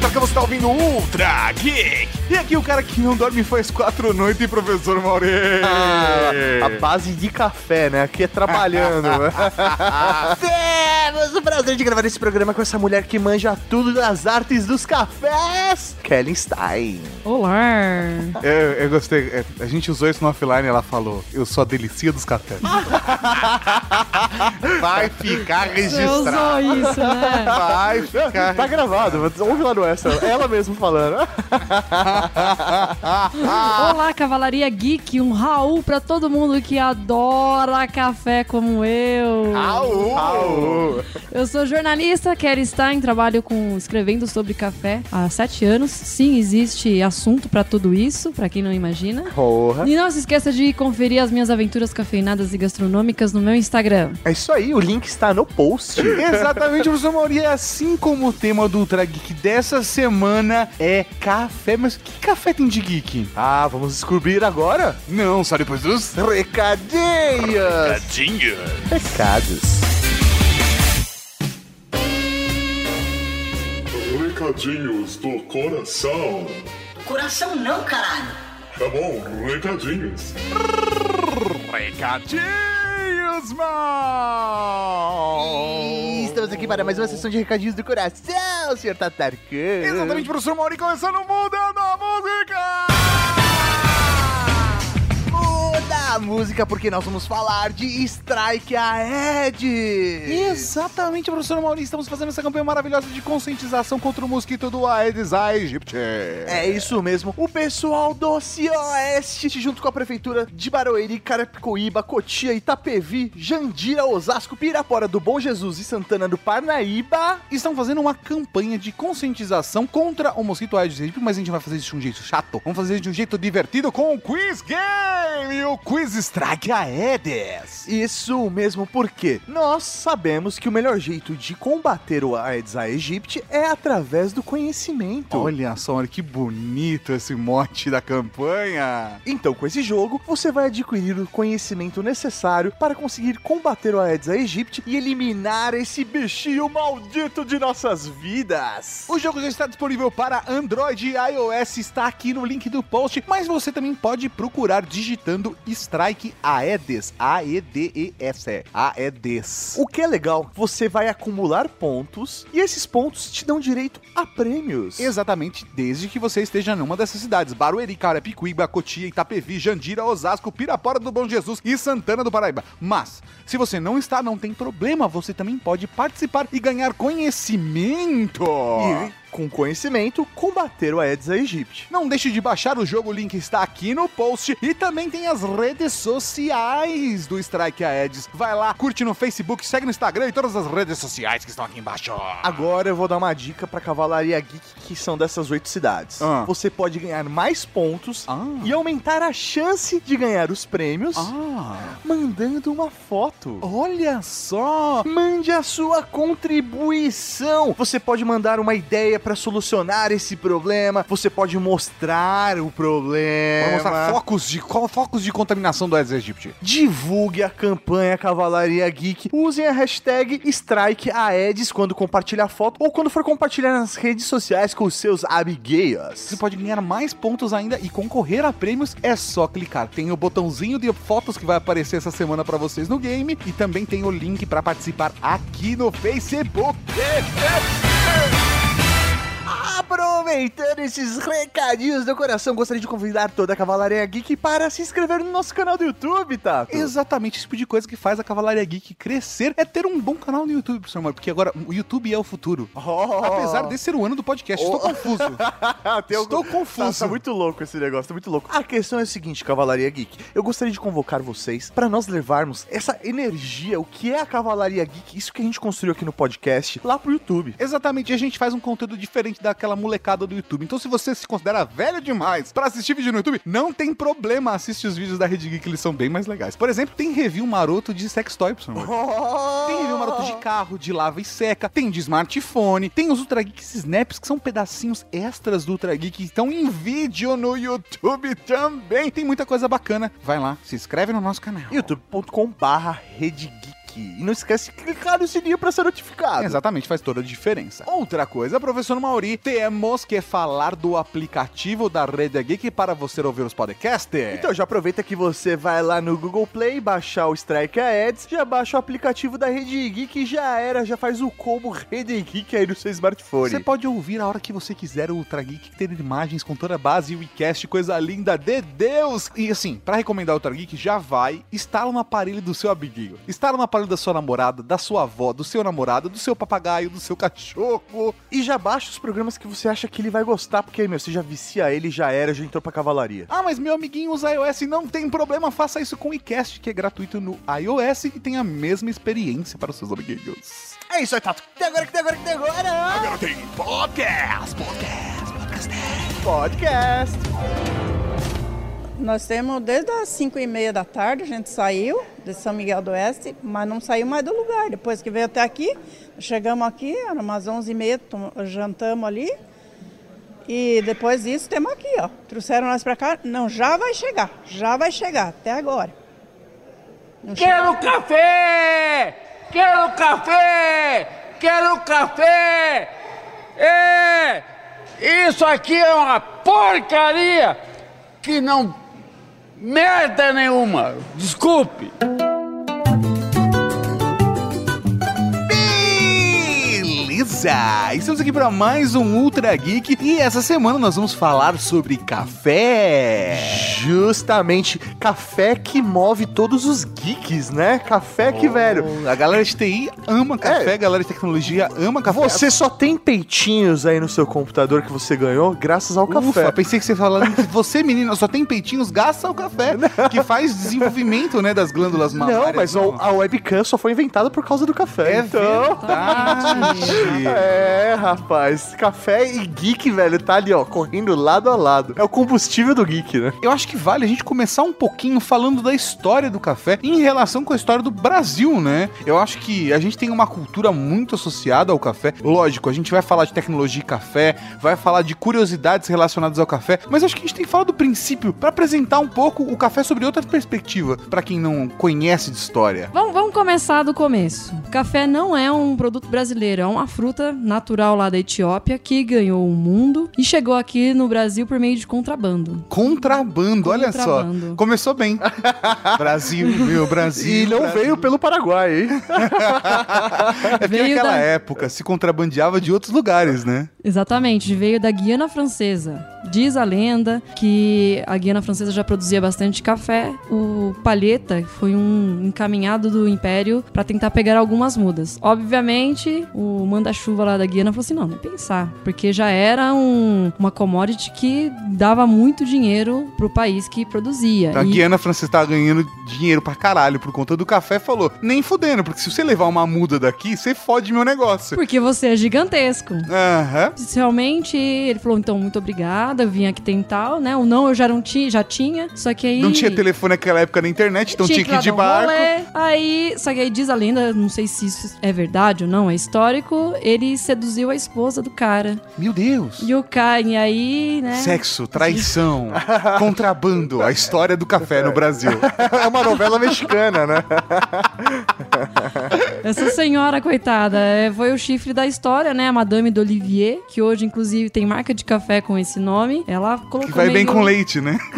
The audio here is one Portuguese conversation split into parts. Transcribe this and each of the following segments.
Tataca, você tá ouvindo Ultra Geek. E aqui o cara que não dorme faz quatro noites, professor Mauri. Ah, a base de café, né? Aqui é trabalhando. Temos o prazer de gravar esse programa com essa mulher que manja tudo das artes dos cafés, Kelly Stein. Olá! Eu, eu gostei. É, A gente usou isso no offline ela falou: Eu sou a delicia dos cafés. Vai ficar Você usou registrado. isso, né? Vai ficar. Tá gravado, ouve lá no extra. Ela mesma falando. Olá, Cavalaria Geek, um Raul pra todo mundo que adora café como eu. Au! Au. Eu sou jornalista, Kelly Stein, trabalho com escrevendo sobre café há sete anos. Sim, existe assunto pra tudo isso, pra quem não imagina. Porra. E não se esqueça de conferir as minhas aventuras cafeinadas e gastronômicas no meu Instagram. É isso aí, o link está no post. Exatamente, professor Mauri. é Assim como o tema do Ultra Geek dessa semana é café. Mas que café tem de geek? Ah, vamos descobrir agora? Não, só depois dos Recadinhos! recadinhos. Recados. Recadinhos do coração. Coração não, caralho. Tá bom, recadinhos. Recadinhos, mal! Estamos aqui para mais uma sessão de recadinhos do coração, senhor Tatarkan. Exatamente, professor Mauri, começando mudando a música! A música porque nós vamos falar de Strike Ahead. Exatamente, professor Mauri, estamos fazendo essa campanha maravilhosa de conscientização contra o mosquito do Aedes aegypti. É isso mesmo. O pessoal do Cioeste, junto com a prefeitura de Barueri, Carapicuíba, Cotia, Itapevi, Jandira, Osasco, Pirapora do Bom Jesus e Santana do Parnaíba. Estão fazendo uma campanha de conscientização contra o mosquito Aedes aegypti, mas a gente vai fazer isso de um jeito chato. Vamos fazer isso de um jeito divertido com o Quiz Game o Quiz Strike Aedes. Isso mesmo, porque nós sabemos que o melhor jeito de combater o Aedes aegypti é através do conhecimento. Olha só, olha que bonito esse mote da campanha. Então, com esse jogo, você vai adquirir o conhecimento necessário para conseguir combater o Aedes aegypti e eliminar esse bichinho maldito de nossas vidas. O jogo já está disponível para Android e iOS, está aqui no link do post, mas você também pode procurar digitando Strike Aedes, A-E-D-E-S, Aedes. O que é legal, você vai acumular pontos e esses pontos te dão direito a prêmios. Exatamente, desde que você esteja numa dessas cidades: Barueri, Carapicuíba, Cotia, Itapevi, Jandira, Osasco, Pirapora do Bom Jesus e Santana do Paraíba. Mas, se você não está, não tem problema, você também pode participar e ganhar conhecimento. E, com conhecimento, combater o Aedes aegypti. Não deixe de baixar o jogo, o link está aqui no post e também tem as redes sociais do Strike Aedes. Vai lá, curte no Facebook, segue no Instagram e todas as redes sociais que estão aqui embaixo. Agora eu vou dar uma dica pra Cavalaria Geek, que são dessas oito cidades. Ah. Você pode ganhar mais pontos Ah. e aumentar a chance de ganhar os prêmios Ah, mandando uma foto. olha só! Mande a sua contribuição. Você pode mandar uma ideia pra solucionar esse problema. Você pode mostrar o problema. Vamos mostrar focos de, qual- focos de contaminação do Aedes aegypti. Divulgue a campanha Cavalaria Geek. Usem a hashtag StrikeAedes quando compartilhar foto ou quando for compartilhar nas redes sociais com os seus Você amigueiros. pode ganhar mais pontos ainda e concorrer a prêmios. É só clicar. Tem o botãozinho de fotos que vai aparecer essa semana pra vocês no game e também tem o link pra participar aqui no Facebook. Aproveitando esses recadinhos do coração, gostaria de convidar toda a Cavalaria Geek para se inscrever no nosso canal do YouTube, Tato. Exatamente, esse tipo de coisa que faz a Cavalaria Geek crescer é ter um bom canal no YouTube, professor Mauro, porque agora o YouTube é o futuro. Oh. Apesar desse ser o ano do podcast, estou Oh. confuso. Estou confuso. Tá, tá muito louco esse negócio, tá muito louco. A questão é a seguinte, Cavalaria Geek. Eu gostaria de convocar vocês para nós levarmos essa energia, o que é a Cavalaria Geek, isso que a gente construiu aqui no podcast, lá pro YouTube. Exatamente, a gente faz um conteúdo diferente daquela molecada do YouTube. Então, se você se considera velho demais pra assistir vídeo no YouTube, não tem problema, assiste os vídeos da Rede Geek, eles são bem mais legais. Por exemplo, tem review maroto de sextoy, professor Mauro. Tem review maroto de carro, de lava e seca, tem de smartphone, tem os Ultra Geek Snaps, que são pedacinhos extras do Ultra Geek, que estão em vídeo no YouTube também. Tem muita coisa bacana. Vai lá, se inscreve no nosso canal. youtube.com barra Rede Geek. Like. E não esquece de clicar no sininho pra ser notificado. Exatamente, faz toda a diferença. Outra coisa, professor Mauri, temos que falar do aplicativo da Rede Geek para você ouvir os podcasts. Então já aproveita que você vai lá no Google Play, baixar o Strike Ads, já baixa o aplicativo da Rede Geek, já era, já faz o combo Rede Geek aí no seu smartphone. Você pode ouvir a hora que você quiser o Ultra Geek, ter imagens com toda a base e o iCast, coisa linda de Deus! E assim, para recomendar o Ultra Geek, já vai, instala no aparelho do seu amiguinho, instala no aparelho da sua namorada, da sua avó, do seu namorado, do seu papagaio, do seu cachorro. E já baixa os programas que você acha que ele vai gostar, porque, meu, você já vicia ele, já era, já entrou pra cavalaria. Ah, mas meu amiguinho usa iOS, não tem problema, faça isso com o iCast, que é gratuito no iOS e tem a mesma experiência para os seus amiguinhos. É isso aí, Tato. Até agora, tem agora, tem agora. Agora tem podcast, podcast, podcast. Podcast. Nós temos desde as 5 e meia da tarde, a gente saiu de São Miguel do Oeste, mas não saiu mais do lugar. Depois que veio até aqui, chegamos aqui, era umas 11 e meia, jantamos ali. E depois disso, temos aqui, ó. Trouxeram nós pra cá. Não, já vai chegar, já vai chegar, até agora. Não Quero café! Quero café! Quero café! É! Isso aqui é uma porcaria que não merda nenhuma. Desculpe. Beleza! Estamos aqui para mais um Ultra Geek e essa semana nós vamos falar sobre café. Justamente, café que move todos os geeks, né? Café que, velho, A galera de TI ama café, a galera de tecnologia ama café. você só tem peitinhos aí no seu computador que você ganhou graças ao Ufa, café. pensei que você falando que você, menina, só tem peitinhos, gasta o café, que faz desenvolvimento, né, das glândulas mamárias. Não, mas o- a webcam só foi inventada por causa do café. É então. verdade. É, rapaz. Café e geek, velho, tá ali, ó, correndo lado a lado. É o combustível do geek, né? Eu acho que vale a gente começar um pouquinho falando da história do café em relação com a história do Brasil, né? Eu acho que a gente tem uma cultura muito associada ao café. Lógico, a gente vai falar de tecnologia e café, vai falar de curiosidades relacionadas ao café, mas acho que a gente tem que falar do princípio para apresentar um pouco o café sobre outra perspectiva, para quem não conhece de história. Vamos, vamos começar do começo. Café não é um produto brasileiro, é uma fruta natural lá da Etiópia que ganhou o mundo e chegou aqui no Brasil por meio de contrabando. Contrabando, olha Contrabando. só. Começou bem. Brasil, meu Brasil. E não Brasil. veio pelo Paraguai, hein? É porque Veio naquela da- época se contrabandeava de outros lugares, né? Exatamente, veio da Guiana Francesa. Diz a lenda que a Guiana Francesa já produzia bastante café. O Palheta foi um encaminhado do Império para tentar pegar algumas mudas. Obviamente, o manda-chuva lá da Guiana falou assim: não, nem pensar, porque já era um- uma commodity que dava muito dinheiro pro país que produzia. A E- Guiana Francesa tava ganhando dinheiro pra caralho por conta do café falou, nem fudendo, porque se você levar uma muda daqui, você fode meu negócio. Porque você é gigantesco. Aham. Realmente, ele falou, então, muito obrigada, eu vim aqui tentar, né? O não eu já não tinha, já tinha, só que aí... Não tinha telefone naquela época na internet, então tinha que ir de barco. rolê. Aí, só que aí diz a lenda, não sei se isso é verdade ou não, é histórico, ele seduziu a esposa do cara. Meu Deus. E o cara, e aí, né? Sexo, traição, contrabando, a história do café no Brasil. É uma novela mexicana, né? Essa senhora, coitada, é, foi o chifre da história, né? A Madame d'Olivier, que hoje, inclusive, tem marca de café com esse nome. Ela colocou Que vai bem meio- com leite, né?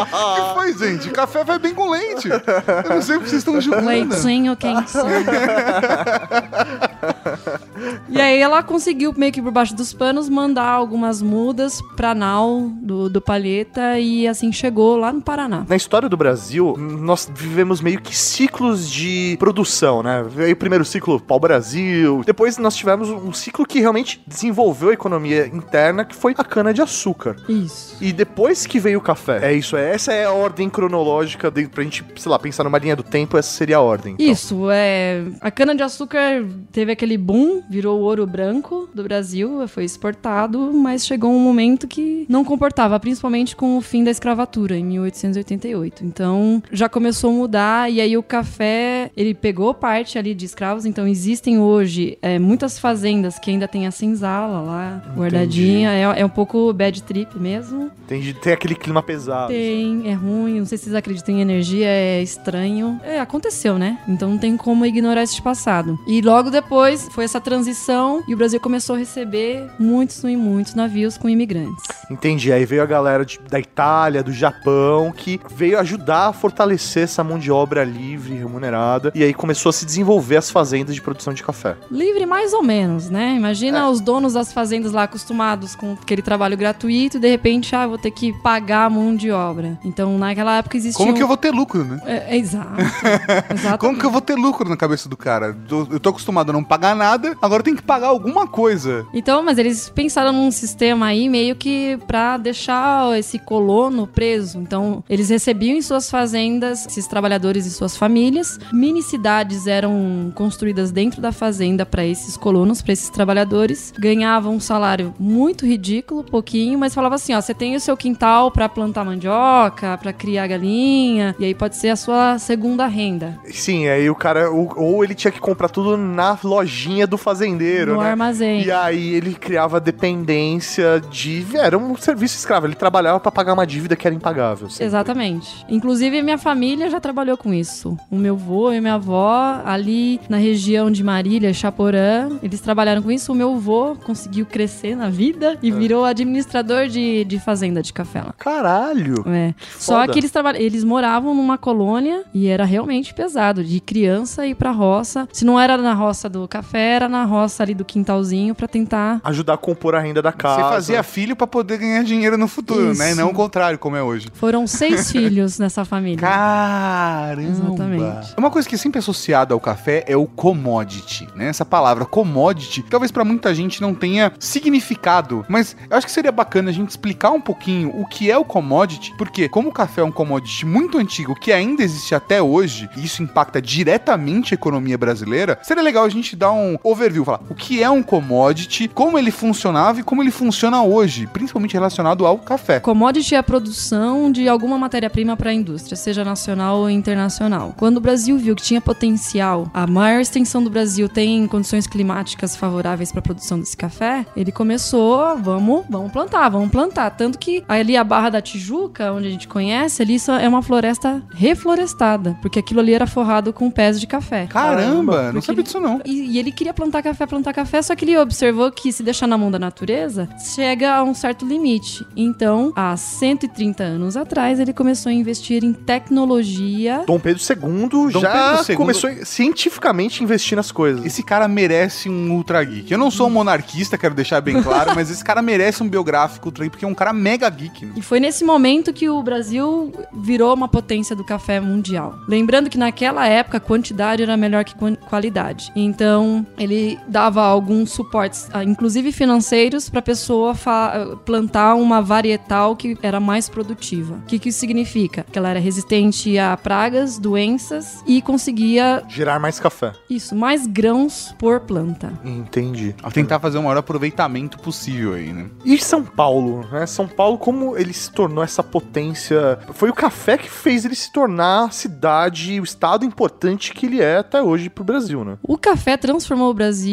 Ah! Foi, gente? Café vai bem com leite. Eu não sei o que vocês estão julgando. Leitinho quentinho. e aí ela conseguiu, meio que por baixo dos panos, mandar algumas mudas pra nau do, do Palheta e assim chegou lá no Paraná. Na história do Brasil, nós vivemos meio que ciclos de produção, né? Veio o primeiro ciclo pau-brasil, depois nós tivemos um ciclo que realmente desenvolveu a economia interna, que foi a cana-de-açúcar. Isso. E depois que veio o café. É isso, é, essa é a ordem cronológica de, pra gente, sei lá, pensar numa linha do tempo, essa seria a ordem. então. Isso, é. A cana-de-açúcar teve aquele boom, virou virou ouro branco do Brasil, foi exportado, mas chegou um momento que não comportava, principalmente com o fim da escravatura, em 1888. Então, já começou a mudar, e aí o café, ele pegou parte ali de escravos, então existem hoje é, muitas fazendas que ainda tem a senzala lá, guardadinha, é, é um pouco bad trip mesmo. Tem, tem aquele clima pesado. Tem, é ruim, não sei se vocês acreditam em energia, é estranho. É, aconteceu, né? Então não tem como ignorar esse passado. E logo depois foi essa transição e o Brasil começou a receber muitos e muitos navios com imigrantes. Entendi. Aí veio a galera de- da Itália, do Japão, que veio ajudar a fortalecer essa mão de obra livre, remunerada. E aí começou a se desenvolver as fazendas de produção de café. Livre mais ou menos, né? Imagina os donos das fazendas lá acostumados com aquele trabalho gratuito e de repente, ah, vou ter que pagar a mão de obra. Então naquela época existia. Como que eu vou ter lucro, né? É, é, exato. Como que eu vou ter lucro na cabeça do cara? Eu eu tô acostumado a não pagar nada, agora eu tenho que pagar alguma coisa. Então, mas eles pensaram num sistema aí meio que pra deixar esse colono preso. Então, eles recebiam em suas fazendas esses trabalhadores e suas famílias. Mini cidades eram construídas dentro da fazenda para esses colonos, para esses trabalhadores. Ganhavam um salário muito ridículo, pouquinho, mas falava assim, ó, você tem o seu quintal pra plantar mandioca, pra criar galinha, e aí pode ser a sua segunda renda. Sim, aí o cara. Ou, ou ele tinha que comprar tudo na lojinha do fazendeiro, No né? armazém. E aí ele criava dependência de. Era um serviço escravo. Ele trabalhava pra pagar uma dívida que era impagável. sempre. Exatamente. Inclusive, minha família já trabalhou com isso. O meu avô e minha avó, ali na região de Marília, Chaporã, eles trabalharam com isso. O meu avô conseguiu crescer na vida É. e virou administrador de, de fazenda de café lá. Caralho! É. Só foda. que eles, eles moravam numa colônia e era realmente pesado, de criança ir pra roça. Se não era na roça do café, era na roça ali do quintalzinho pra tentar. Ajudar a compor a renda da casa. Você fazia filho pra poder ganhar dinheiro no futuro, né? E Isso. não o contrário, como é hoje. Foram seis filhos nessa família. Caramba! Exatamente. Uma coisa que é sempre associada ao café é o commodity, né? Essa palavra commodity, talvez pra muita gente não tenha significado, mas eu acho que seria bacana a gente explicar um pouquinho o que é o commodity, porque como o café é um commodity muito antigo que ainda existe até hoje, e isso impacta diretamente a economia brasileira, seria legal a gente dar um overview, falar o que é um commodity, como ele funcionava e como ele funciona hoje, principalmente relacionado ao café. Commodity é a produção de alguma matéria-prima para a indústria, seja nacional ou internacional. Quando o Brasil viu que tinha potencial, a maior extensão do Brasil tem condições climáticas favoráveis para a produção desse café, ele começou, vamos, vamos plantar, vamos plantar. Tanto que ali a Barra da Tijuca, onde a gente conhece, ali só é uma floresta reflorestada, porque aquilo ali era forrado com pés de café. Caramba, não Porque sabia ele- disso não. E, e ele queria plantar café, plantar café, só que ele observou que se deixar na mão da natureza, chega a um certo limite. Então, há 130 anos atrás, ele começou a investir em tecnologia. Dom Pedro II Dom já Pedro II começou a cientificamente a investir nas coisas. Esse cara merece um Ultra Geek. Eu não sou um monarquista, quero deixar bem claro, mas esse cara merece um biográfico Ultra Geek, porque é um cara mega geek. né? E foi nesse momento que o Brasil virou uma potência do café mundial. Lembrando que naquela época a quantidade era melhor que qualidade. Então ele dava alguns suportes, ah, inclusive financeiros, para a pessoa plantar uma varietal que era mais produtiva. O que, que isso significa? Que ela era resistente a pragas, doenças e conseguia Gerar mais café. isso, mais grãos por planta. Entendi. A tentar fazer o maior aproveitamento possível aí, né? E São Paulo, né? São Paulo, como ele se tornou essa potência? Foi o café que fez ele se tornar a cidade, o estado importante que ele é até hoje pro Brasil, né? O café transformou o Brasil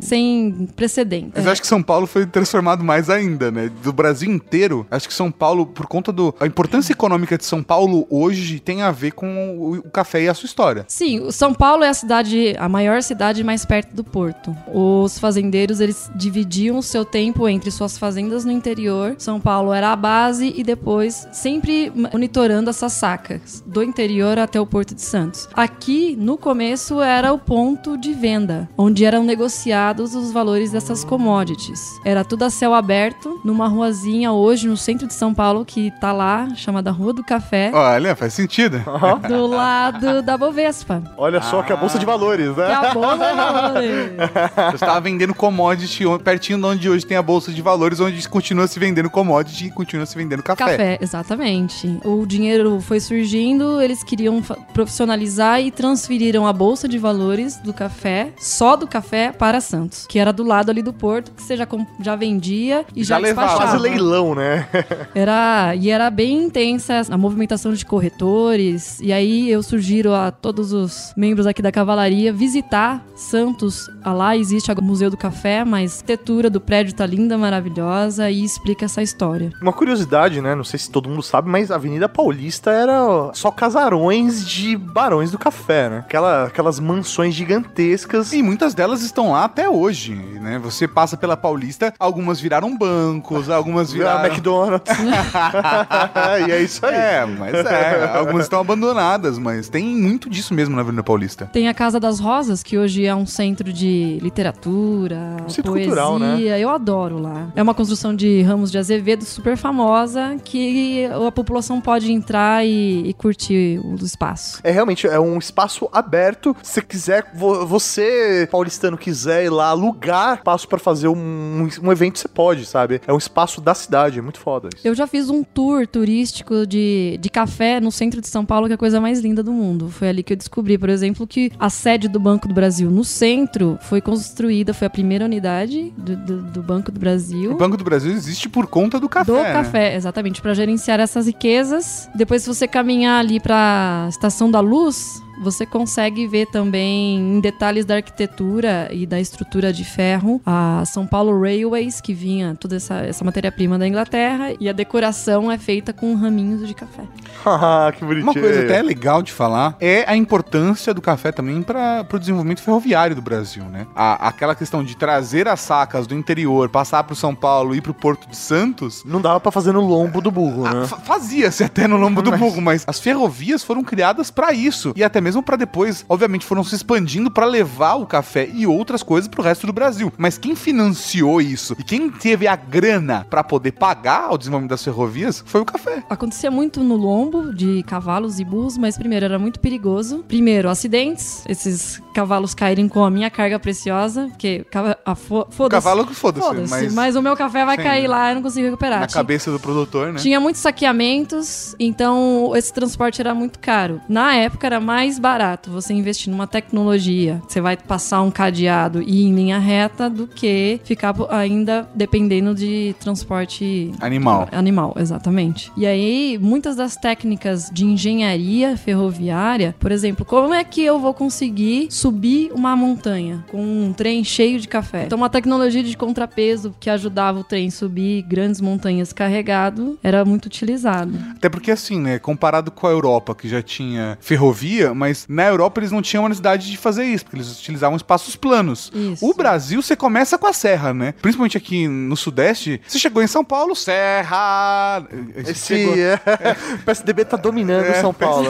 sem precedentes. Mas eu acho que São Paulo foi transformado mais ainda, né? Do Brasil inteiro, acho que São Paulo, por conta da importância econômica de São Paulo hoje, tem a ver com o, o café e a sua história. Sim, o São Paulo é a cidade, a maior cidade mais perto do porto. Os fazendeiros, eles dividiam o seu tempo entre suas fazendas no interior. São Paulo era a base e depois sempre monitorando essas sacas do interior até o Porto de Santos. Aqui, no começo, era o ponto de venda, onde eram negociados os valores dessas commodities. Era tudo a céu aberto, numa ruazinha hoje no centro de São Paulo que tá lá, chamada Rua do Café. Olha, faz sentido. Do lado da Bovespa. Olha só que é a bolsa de valores, né? Acabou, valores. Você estava vendendo commodity pertinho de onde hoje tem a bolsa de valores, onde continua se vendendo commodity e continua se vendendo café. Café, exatamente. O dinheiro foi surgindo, eles queriam profissionalizar e transferiram a bolsa de valores do café, só do café, café para Santos, que era do lado ali do porto, que você já, com- já vendia e já, Já levava. Quase leilão, né? Era, e era bem intensa a movimentação de corretores. E aí eu sugiro a todos os membros aqui da cavalaria visitar Santos. Ah, Lá existe o Museu do Café, mas a arquitetura do prédio tá linda, maravilhosa e explica essa história. Uma curiosidade, né? Não sei se todo mundo sabe, mas a Avenida Paulista era só casarões de barões do café, né? Aquela, aquelas mansões gigantescas. E muitas delas estão lá até hoje, né? Você passa pela Paulista, algumas viraram bancos, algumas A viraram... McDonald's. e é isso aí. É, mas é, algumas estão abandonadas, mas tem muito disso mesmo na Avenida Paulista. Tem a Casa das Rosas, que hoje é um centro de literatura, Centro poesia. cultural, né? Eu adoro lá. É uma construção de Ramos de Azevedo super famosa que a população pode entrar e, e curtir o espaço. É realmente é um espaço aberto. Se quiser, vo- você, paulistano, quiser ir lá alugar espaço pra fazer um, um evento, você pode, sabe? É um espaço da cidade, é muito foda isso. Eu já fiz um tour turístico de, de café no centro de São Paulo, que é a coisa mais linda do mundo. Foi ali que eu descobri, por exemplo, que a sede do Banco do Brasil no centro foi construída, foi a primeira unidade do, do- do Banco do Brasil. O Banco do Brasil existe por conta do café, do né? café, exatamente, para gerenciar essas riquezas. Depois, se você caminhar ali para Estação da Luz, você consegue ver também em detalhes da arquitetura e da estrutura de ferro a São Paulo Railways, que vinha toda essa, essa matéria-prima da Inglaterra, e a decoração é feita com raminhos de café. Haha, que bonitinho. Uma coisa até legal de falar é a importância do café também para o desenvolvimento ferroviário do Brasil, né? A- aquela questão de trazer as sacas do interior, passar para São Paulo e ir para o Porto de Santos. Não dava pra fazer no lombo do burro, ah, né? fa- Fazia-se até no lombo do burro, mas as ferrovias foram criadas para isso e até mesmo para depois, obviamente, foram se expandindo para levar o café e outras coisas pro resto do Brasil. Mas quem financiou isso e quem teve a grana para poder pagar o desenvolvimento das ferrovias foi o café. Acontecia muito no lombo de cavalos e burros, mas primeiro era muito perigoso. Primeiro, acidentes, esses cavalos caírem com a minha carga preciosa, porque a fo- O foda-se. cavalo que foda-se, Foda-se, mas, mas... o meu café vai Sim. cair lá e eu não consigo recuperar. na Tinha- cabeça do produtor, né? Tinha muitos saqueamentos, então esse transporte era muito caro. Na época era mais barato você investir numa tecnologia, você vai passar um cadeado e em linha reta, do que ficar ainda dependendo de transporte Animal. Animal, exatamente. E aí, muitas das técnicas de engenharia ferroviária, por exemplo, como é que eu vou conseguir subir uma montanha com um trem cheio de café? Então, uma tecnologia de contrapeso que ajudava o trem a subir grandes montanhas carregado era muito utilizado. Até porque, assim, né? Comparado com a Europa, que já tinha ferrovia, mas na Europa eles não tinham a necessidade de fazer isso, porque eles utilizavam espaços planos. Isso. O Brasil, você começa com a serra, né? Principalmente aqui no Sudeste. Você chegou em São Paulo, serra. Esse Chegou- é... o PSDB tá dominando É, São Paulo.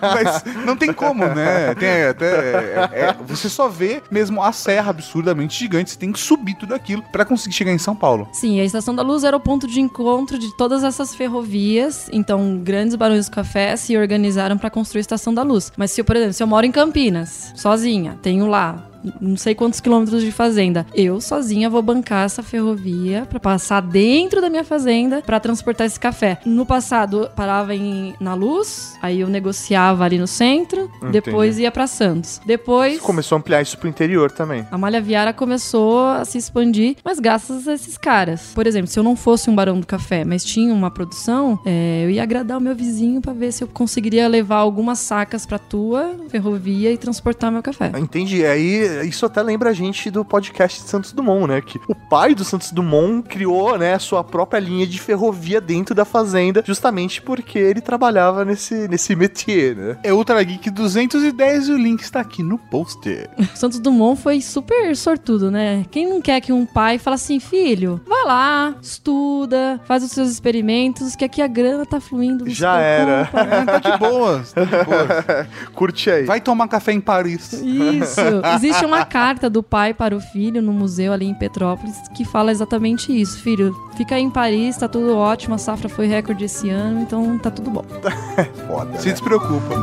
Mas não tem como, né? Tem até, é- é- você só vê mesmo a serra absurdamente gigante. Você tem que subir tudo aquilo pra conseguir chegar em São Paulo. Sim, a Estação da Luz era o ponto de encontro de todas essas ferrovias. Então, grandes barões do café se organizaram para construir a Estação da Luz. Mas se eu, por exemplo, se eu moro em Campinas, sozinha, tenho lá não sei quantos quilômetros de fazenda, eu sozinha vou bancar essa ferrovia para passar dentro da minha fazenda para transportar esse café. No passado, parava em, na Luz, aí eu negociava ali no centro, depois ia para Santos. Depois Começou a ampliar isso pro interior também. a malha viária começou a se expandir, mas graças a esses caras. Por exemplo, se eu não fosse um barão do café, mas tinha uma produção, é, eu ia agradar o meu vizinho pra ver se eu conseguiria levar algumas sacas pra tua ferrovia e transportar meu café. Entendi. Aí isso até lembra a gente do podcast de Santos Dumont, né? Que o pai do Santos Dumont criou, né, a sua própria linha de ferrovia dentro da fazenda, justamente porque ele trabalhava nesse, nesse métier, né? É Ultra Geek 210 e o link está aqui no poster. O Santos Dumont foi super sortudo, né? Quem não quer que um pai fale assim, filho, vai lá, estuda, faz os seus experimentos, que aqui a grana tá fluindo. Já era. preocupa. É, tá de boas, tá de boas. Curte aí. Vai tomar café em Paris. Isso. Existe uma carta do pai para o filho no museu ali em Petrópolis que fala exatamente isso. Filho, fica aí em Paris, tá tudo ótimo, a safra foi recorde esse ano, então tá tudo bom. Foda. Se despreocupa.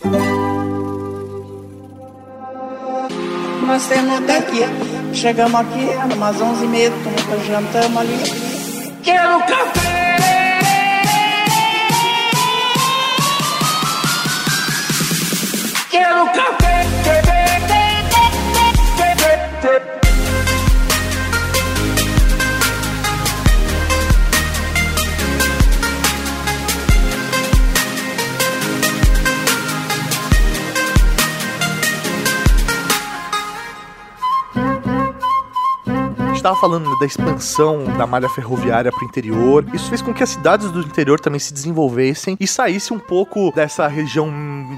Nós temos até aqui. Chegamos aqui, umas 11h30, tomamos- jantamos ali. Quero café! Quero café! step gente tava falando da expansão da malha ferroviária pro interior. Isso fez com que as cidades do interior também se desenvolvessem e saísse um pouco dessa região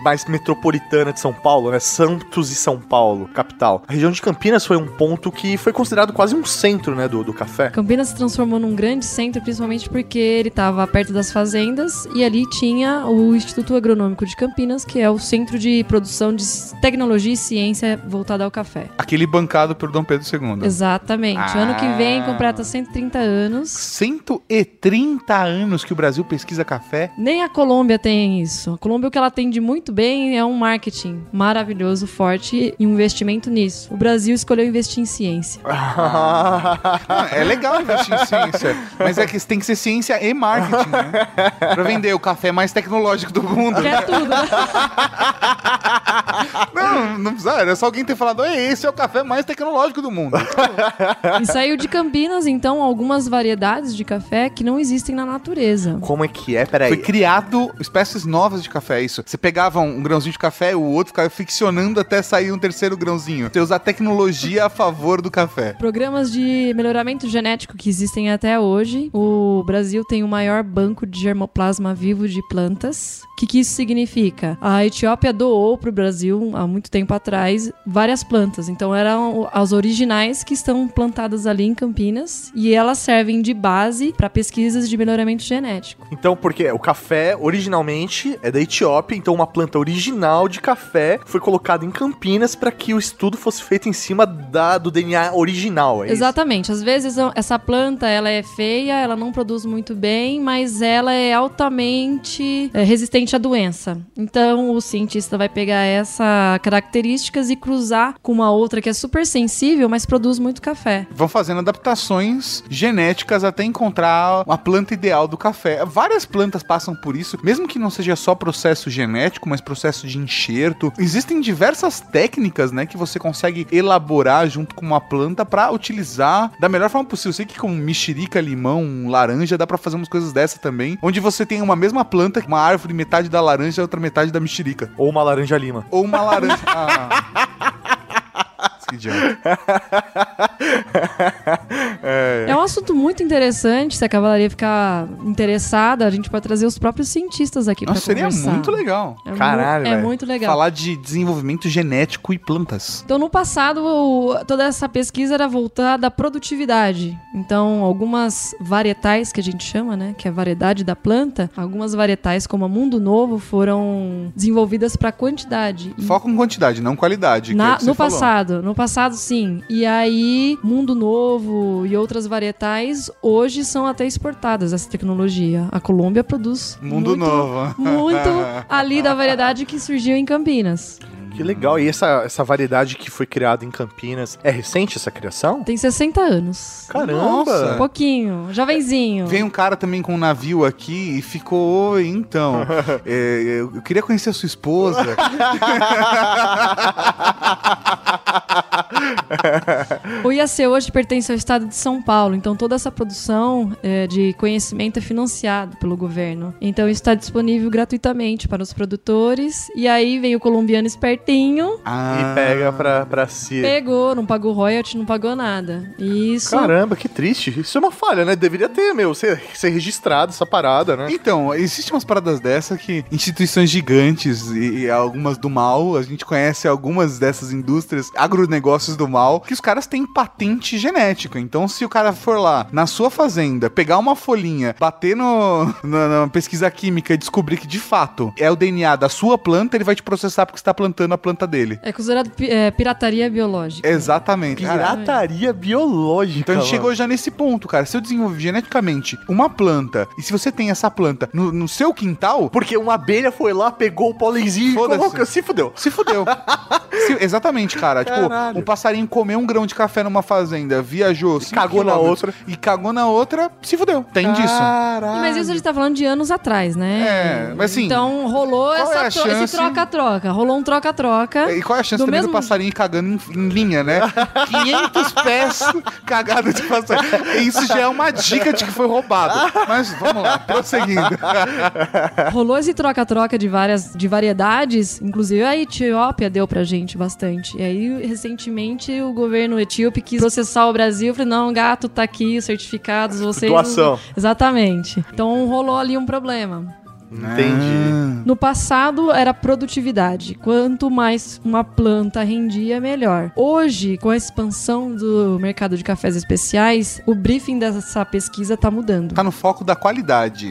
mais metropolitana de São Paulo, né? Santos e São Paulo, capital. A região de Campinas foi um ponto que foi considerado quase um centro, né, do, do café. Campinas se transformou num grande centro, principalmente porque ele estava perto das fazendas e ali tinha o Instituto Agronômico de Campinas, que é o centro de produção de tecnologia e ciência voltada ao café. Aquele bancado pelo Dom Pedro II. Exatamente. Ah. Ano que vem completa 130 anos. 130 anos que o Brasil pesquisa café. Nem a Colômbia tem isso. A Colômbia o que ela tem de muito bem é um marketing maravilhoso, forte e um investimento nisso. O Brasil escolheu investir em ciência. Ah, é legal investir em ciência, mas é que tem que ser ciência e marketing, né? Pra vender o café mais tecnológico do mundo. É tudo, né? Não, não precisa. Era só alguém ter falado, "Ei, esse é o café mais tecnológico do mundo. E saiu de Campinas, então, algumas variedades de café que não existem na natureza. Como é que é? Peraí. Foi criado espécies novas de café, é isso. Você pegava um grãozinho de café, o outro ficava ficcionando até sair um terceiro grãozinho. Você usa a tecnologia a favor do café. Programas de melhoramento genético que existem até hoje. O Brasil tem o maior banco de germoplasma vivo de plantas. O que, que isso significa? A Etiópia doou para o Brasil, há muito tempo atrás, várias plantas. Então, eram as originais que estão plantadas ali em Campinas. E elas servem de base para pesquisas de melhoramento genético. Então, porque o café originalmente é da Etiópia, então uma planta original de café foi colocada em Campinas para que o estudo fosse feito em cima da, do DNA original. É isso? Exatamente. Às vezes essa planta ela é feia, ela não produz muito bem, mas ela é altamente é, resistente à doença. Então o cientista vai pegar essas características e cruzar com uma outra que é super sensível, mas produz muito café. Vão fazendo adaptações genéticas até encontrar a planta ideal do café. Várias plantas passam por isso, mesmo que não seja só processo genético, mas processo de enxerto. Existem diversas técnicas, né, que você consegue elaborar junto com uma planta para utilizar da melhor forma possível. Eu sei que com mexerica, limão, laranja dá para fazer umas coisas dessa também, onde você tem uma mesma planta, uma árvore, metade da laranja e outra metade da mexerica. Ou uma laranja lima. Ou uma laranja. Ah. Que idiota. É um assunto muito interessante. Se a cavalaria ficar interessada, a gente pode trazer os próprios cientistas aqui Nossa, seria conversar. muito legal. É mu- Caralho, É velho. muito legal. Falar de desenvolvimento genético e plantas. Então, no passado, toda essa pesquisa era voltada à produtividade. Então, algumas varietais que a gente chama, né, que é a variedade da planta, algumas varietais como a Mundo Novo foram desenvolvidas para quantidade. Foco em quantidade, não qualidade. que é na- no falou. passado, no passado sim. E aí, Mundo Novo e outras varietais hoje são até exportadas essa tecnologia. A Colômbia produz Mundo muito, novo. muito ali da variedade que surgiu em Campinas. Que legal. E essa, essa variedade que foi criada em Campinas, é recente essa criação? Tem 60 anos. Caramba! Nossa. Um pouquinho, jovenzinho. Veio um cara também com um navio aqui e ficou, "Oi, então, é, eu eu queria conhecer a sua esposa. O IAC hoje pertence ao estado de São Paulo, então toda essa produção é, de conhecimento é financiado pelo governo. Então isso está disponível gratuitamente para os produtores. E aí vem o colombiano espertinho, Ah, E pega pra, pra si. pegou, não pagou royalty, não pagou nada. E Isso. Caramba, que triste. Isso é uma falha, né? Deveria ter, meu, ser, ser registrado essa parada, né? Então, existem umas paradas dessa que instituições gigantes e, e algumas do mal, a gente conhece algumas dessas indústrias, agronegócios do mal, que os caras têm patente genética. Então, se o cara for lá na sua fazenda, pegar uma folhinha, bater no, na, na pesquisa química e descobrir que de fato é o DNA da sua planta, ele vai te processar porque você está plantando a planta dele. É considerado pi- é, pirataria biológica. Exatamente. Cara, Pirataria biológica. Então a gente mano. chegou já nesse ponto, cara. Se eu desenvolver geneticamente uma planta, e se você tem essa planta no, no seu quintal, Porque uma abelha foi lá, pegou o pólenzinho e colocou. Se fudeu. se fudeu. Se- exatamente, cara. Caralho. Tipo, um passarinho comeu um grão de café numa fazenda, viajou, cinco cagou na outra. E cagou na outra, se fudeu. Tem disso. Caralho. Mas isso a gente tá falando de anos atrás, né? É, mas assim, Então rolou essa é tro- esse chance? troca-troca. Rolou um troca-troca. E qual é a chance Do também do mesmo- passarinho cagando em, em linha, né? 500 pés cagado de passarinho. Isso já é uma dica de que foi roubado. Mas vamos lá, prosseguindo. Rolou esse troca-troca de várias de variedades, inclusive a Etiópia deu pra gente bastante. E aí, recentemente, o governo etíope quis processar o Brasil. Eu falei, não, gato, tá aqui os certificados, vocês... Doação. Exatamente. Então rolou ali um problema. Entendi. No passado era produtividade. Quanto mais uma planta rendia, melhor. Hoje, com a expansão do mercado de cafés especiais, o briefing dessa pesquisa tá mudando. Tá no foco da qualidade.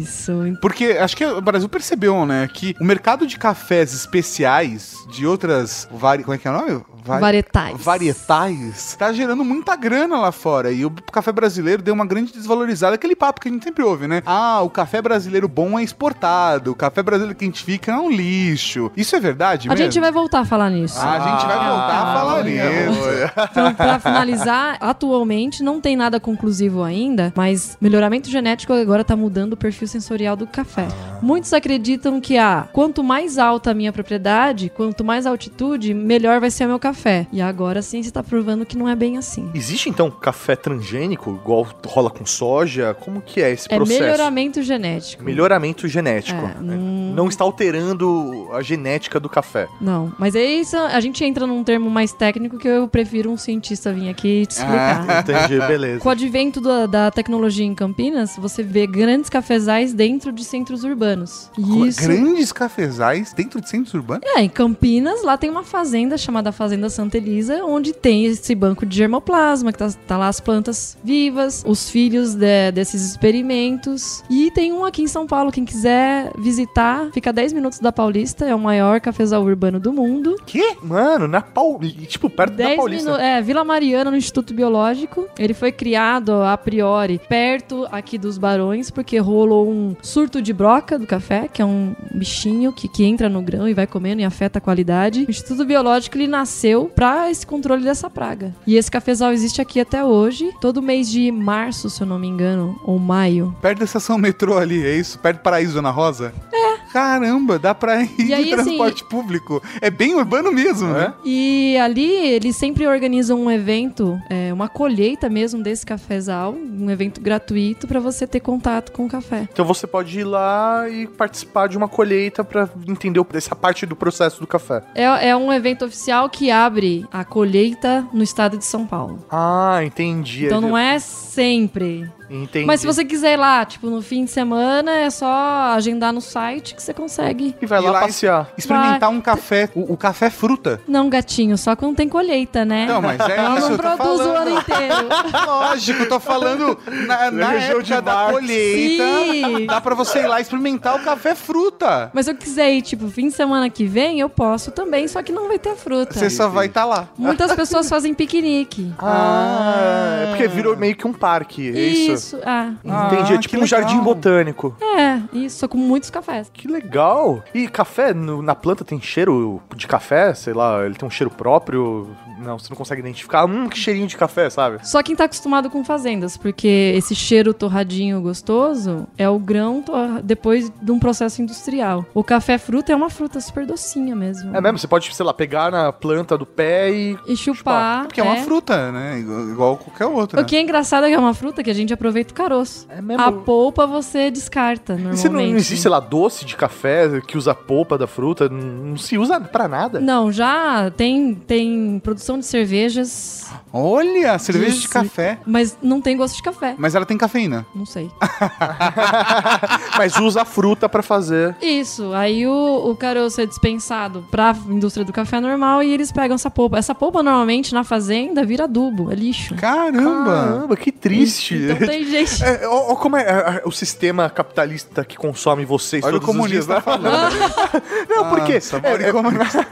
Isso. Porque acho que o Brasil percebeu, né, que o mercado de cafés especiais de outras vari... como é que é o nome? Vari- Varietais. Varietais. Tá gerando muita grana lá fora. E o café brasileiro deu uma grande desvalorizada. Aquele papo que a gente sempre ouve, né? Ah, o café brasileiro bom é exportado. O café brasileiro que a gente fica é um lixo. Isso é verdade A mesmo? gente vai voltar a falar nisso. Ah, a gente vai voltar a falar nisso. Então, pra finalizar, atualmente não tem nada conclusivo ainda, mas melhoramento genético agora tá mudando o perfil sensorial do café. Muitos acreditam que, ah, quanto mais alta a minha propriedade, quanto mais altitude, melhor vai ser o meu café. E agora sim você tá provando que não é bem assim. Existe então café transgênico, igual rola com soja? Como que é esse É processo? melhoramento genético. Melhoramento genético. É, não- Não está alterando a genética do café. Não, mas é isso, a gente entra num termo mais técnico que eu prefiro um cientista vir aqui te explicar. Entendi, beleza. Com o advento da, da tecnologia em Campinas, você vê grandes cafezais dentro de centros urbanos. Isso. Grandes cafezais dentro de centros urbanos? É, em Campinas, lá tem uma fazenda chamada Fazenda Santa Elisa, onde tem esse banco de germoplasma, que tá, tá lá as plantas vivas, os filhos de- desses experimentos. E tem um aqui em São Paulo, quem quiser visitar, fica a 10 minutos da Paulista, é o maior cafezal urbano do mundo. Que? Mano, na Paulista. Tipo, perto da 10 Paulista. É, Vila Mariana, no Instituto Biológico. Ele foi criado, a priori, perto aqui dos Barões, porque rolou um surto de broca do café, que é um bichinho que, que entra no grão e vai comendo e afeta a qualidade. O Instituto Biológico ele nasceu para esse controle dessa praga. E esse cafezal existe aqui até hoje. Todo mês de março, se eu não me engano, ou maio. Perto da estação metrô ali, é isso? Perto do Paraíso, Ana Rosa? É. Caramba, dá pra ir E aí, de assim, transporte público. É bem urbano mesmo, né? E ali eles sempre organizam um evento, é, uma colheita mesmo desse cafezal, um evento gratuito para você ter contato com o café. Então você pode ir lá e participar de uma colheita pra entender essa parte do processo do café. É, é um evento oficial que abre a colheita no estado de São Paulo. Ah, entendi. Então não é sempre. Entendi. Mas se você quiser ir lá, tipo, no fim de semana, é só agendar no site que você consegue. E vai lá, lá passear. Experimentar um café, o, o café fruta. Não, gatinho, só quando tem colheita, né? Não, mas é Ela isso, não produz o ano inteiro. Lógico, eu tô falando na, na Região de época da colheita. Sim. Dá pra você ir lá experimentar o café fruta. Mas se eu quiser ir, tipo, fim de semana que vem, eu posso também, só que não vai ter fruta. Você só vai estar lá. Muitas pessoas fazem piquenique. Ah, é porque virou meio que um parque, é isso? Isso, ah. Entendi, é Ah, tipo um jardim botânico. É, isso, com muitos cafés. Que legal! E café no- na planta tem cheiro de café? Sei lá, ele tem um cheiro próprio? Não, você não consegue identificar. Hum, que cheirinho de café, sabe? Só quem tá acostumado com fazendas, porque esse cheiro torradinho gostoso é o grão depois de um processo industrial. O café fruta é uma fruta super docinha mesmo. É mesmo, você pode, sei lá, pegar na planta do pé e. E chupar. Porque é uma é. fruta, né? Igual, igual qualquer outra. O que é engraçado é que é uma fruta que a gente aproveita o caroço. É mesmo? A polpa você descarta, E normalmente. você não, não existe, sei lá, doce de café que usa a polpa da fruta? Não, não se usa pra nada? Não, já tem, tem produção de cervejas, Olha, cerveja de Isso. café. mas não tem gosto de café. Mas ela tem cafeína. Não sei. Mas usa a fruta pra fazer. Isso, aí o, o caroço é dispensado pra indústria do café normal e eles pegam essa polpa. Essa polpa normalmente na fazenda vira adubo, é lixo. Caramba! Caramba, que triste. Então tem gente. É, ó, ó como é, é, é o sistema capitalista que consome vocês Olha o todos os dias, comunista né? falando. Não, por quê? Ah, sabor É, é- comunista.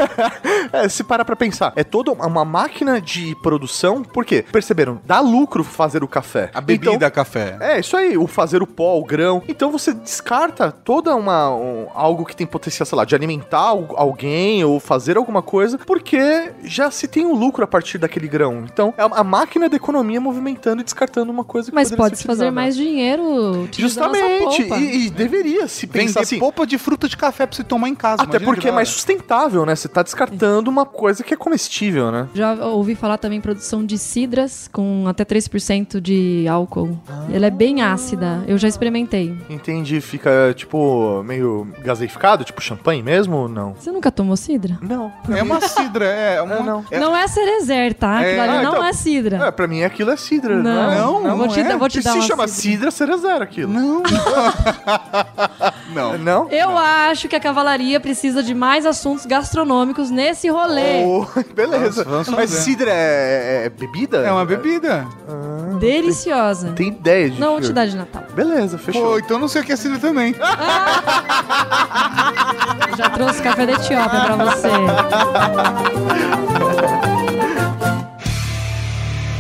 é, se para pra pensar, é toda uma máquina de produção, por quê? Perceberam? Dá lucro fazer o café. A bebida Então, café. é, isso aí, o fazer o pó, o grão. Então você descarta toda uma um- algo que tem potencial, sei lá, de alimentar al- alguém ou fazer alguma coisa, porque já se tem um lucro a partir daquele grão. Então é a máquina da economia movimentando e descartando uma coisa que Mas pode se fazer mais dinheiro Justamente, e, e deveria se pensar assim. polpa de fruta de café pra você tomar em casa. Até porque que é mais sustentável, né? Você tá descartando uma coisa que é comestível, né? Já ouvi falar também produção de cidras com até 3% de álcool. Ela é bem ácida. Eu já experimentei. Entendi, fica tipo meio gaseificado, tipo champanhe mesmo ou não? Você nunca tomou cidra? Não. É uma cidra, é uma... É, não. é- Não é cerezer, tá? É, ah, não então- é cidra. É, pra mim aquilo é cidra, Não, não, é? Não, eu vou não te, é. vou te Se dar se uma chama cidra. zero aquilo. Não. não. Não? Eu acho que a cavalaria precisa de mais assuntos gastronômicos nesse rolê. Oh, beleza. Vamos- Mas fazer. cidra é, é bebida? É uma bebida. Deliciosa. Tem ideia de Não, vou te dar de Natal. Beleza, fechou. Pô, então não sei o que é cidra também. Já trouxe café da Etiópia pra você.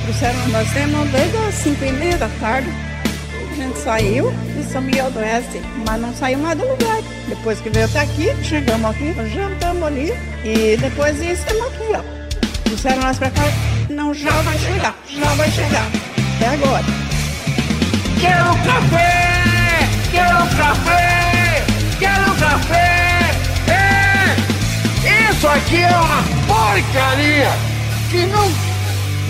Trouxeram, nós temos desde as 5 e meia da tarde. A gente saiu de São Miguel do Oeste, mas não saiu mais do lugar. Depois que veio até aqui, chegamos aqui, jantamos ali e depois estamos aqui, ó. Trouxeram nós pra cá, não, já vai chegar, já vai chegar. Até agora. Quero café! Quero café! Quero café! É! Isso aqui é uma porcaria! Que não.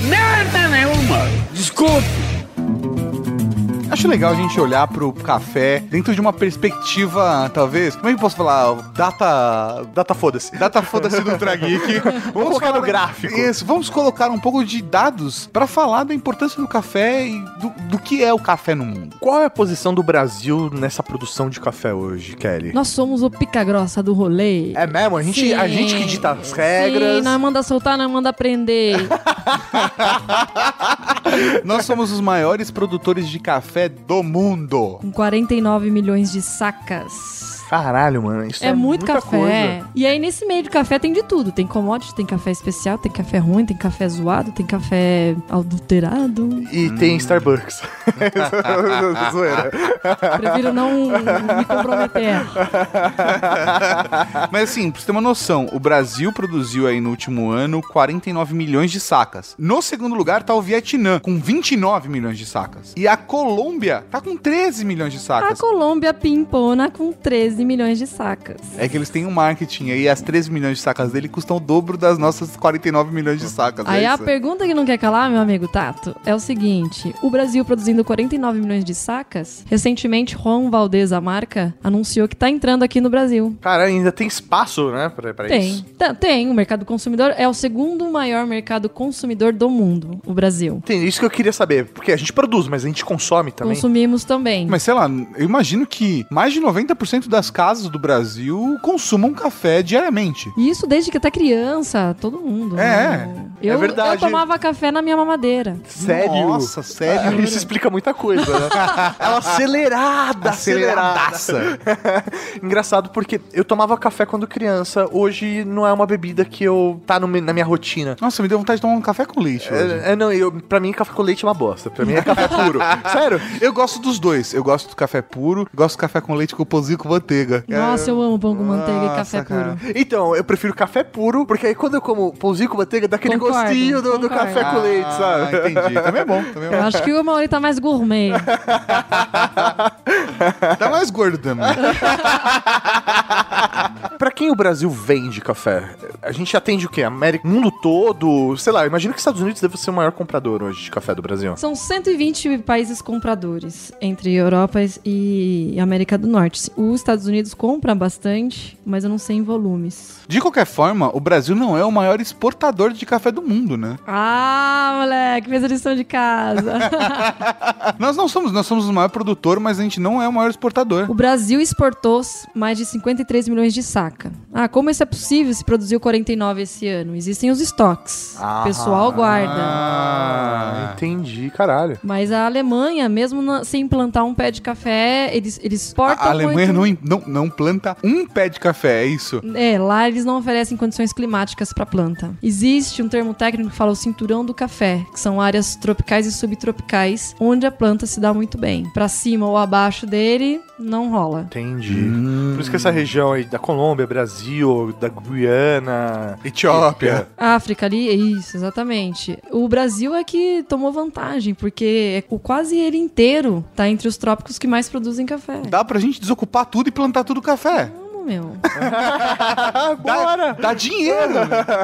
Merda nenhuma! Desculpe! Acho legal a gente olhar pro café dentro de uma perspectiva, talvez. Como é que eu posso falar? Data. Data foda-se. Data foda-se do Trageek. Vamos colocar no gráfico. Isso, vamos colocar um pouco de dados pra falar da importância do café e do, do que é o café no mundo. Qual é a posição do Brasil nessa produção de café hoje, Kelly? Nós somos o pica-grossa do rolê. É mesmo? A gente, a gente que dita as regras. Sim, nós manda soltar, nós manda prender. Nós somos os maiores produtores de café do mundo. Com 49 milhões de sacas. Caralho, mano. Isso é, É, muito muita café. coisa. E aí, nesse meio de café, tem de tudo. Tem commodity, tem café especial, tem café ruim, tem café zoado, tem café adulterado. E Hum. tem Starbucks. Zoeira. Prefiro não me comprometer. Mas assim, pra você ter uma noção, o Brasil produziu aí no último ano 49 milhões de sacas. No segundo lugar tá o Vietnã, com 29 milhões de sacas. E a Colômbia tá com 13 milhões de A sacas. Colômbia pimpona com 13 milhões de sacas. É que eles têm um marketing aí, as 13 milhões de sacas dele custam o dobro das nossas 49 milhões de sacas. Aí é a isso? pergunta que não quer calar, meu amigo Tato, é o seguinte: o Brasil produzindo 49 milhões de sacas, recentemente Juan Valdez, a marca, anunciou que tá entrando aqui no Brasil. Cara, ainda tem espaço, né, pra, pra Tem. isso? Tá- Tem, o mercado consumidor é o segundo maior mercado consumidor do mundo, o Brasil. Tem isso que eu queria saber. Porque a gente produz, mas a gente consome também. Consumimos também. Mas sei lá, eu imagino que mais de 90% das casas do Brasil consumam café diariamente. E isso desde que até criança, todo mundo. É, né? eu, verdade. Eu tomava café na minha mamadeira. Sério? Nossa, sério? Isso explica muita coisa, né? Ela acelerada, Aceleradaça. Engraçado porque eu tomava café quando criança. Hoje não é uma bebida que eu tá no na minha rotina. Nossa, me deu vontade de tomar um café com leite hoje. É, é, não, eu, pra mim café com leite é uma bosta. Pra mim é café puro. Sério? Eu gosto dos dois. Eu gosto do café puro, gosto do café com leite com pãozinho com manteiga. Nossa, eu amo pão com manteiga e Nossa, café cara. puro. Então, eu prefiro café puro, porque aí quando eu como pãozinho com manteiga, dá aquele Concordo, gostinho do, do café com leite, sabe? Ah, entendi. Também é bom. Também é Eu bom. acho que o Mauri tá mais gourmet. Tá mais gordo também. Pra quem o Brasil vende café? A gente atende o quê? América, mundo todo? Sei lá, imagino que os Estados Unidos deve ser o maior comprador hoje de café do Brasil. São 120 países compradores entre Europa e América do Norte. Os Estados Unidos compra bastante, mas eu não sei em volumes. De qualquer forma, o Brasil não é o maior exportador de café do mundo, né? Ah, moleque, fez a lição de casa. Nós não somos, nós somos o maior produtor, mas a gente não é o maior exportador. o Brasil exportou mais de 53 milhões de saca. Ah, como isso é possível se produziu 49 esse ano? Existem os estoques. O pessoal guarda. Ah, entendi, caralho. Mas a Alemanha, mesmo na- sem plantar um pé de café, eles, eles exportam A Alemanha muito... não, não, não planta um pé de café, é isso? É, lá eles não oferecem condições climáticas para planta. Existe um termo técnico que fala o cinturão do café, que são áreas tropicais e subtropicais, onde a planta se dá muito bem. Para cima ou abaixo dele, não rola. Entendi. Por isso que essa região aí da Colômbia, Brasil, da Guiana, Etiópia. África ali, isso, exatamente. O Brasil é que tomou vantagem, porque o quase ele inteiro tá entre os trópicos que mais produzem café. Dá pra gente desocupar tudo e plantar tudo café. Meu. Dá, dá dinheiro.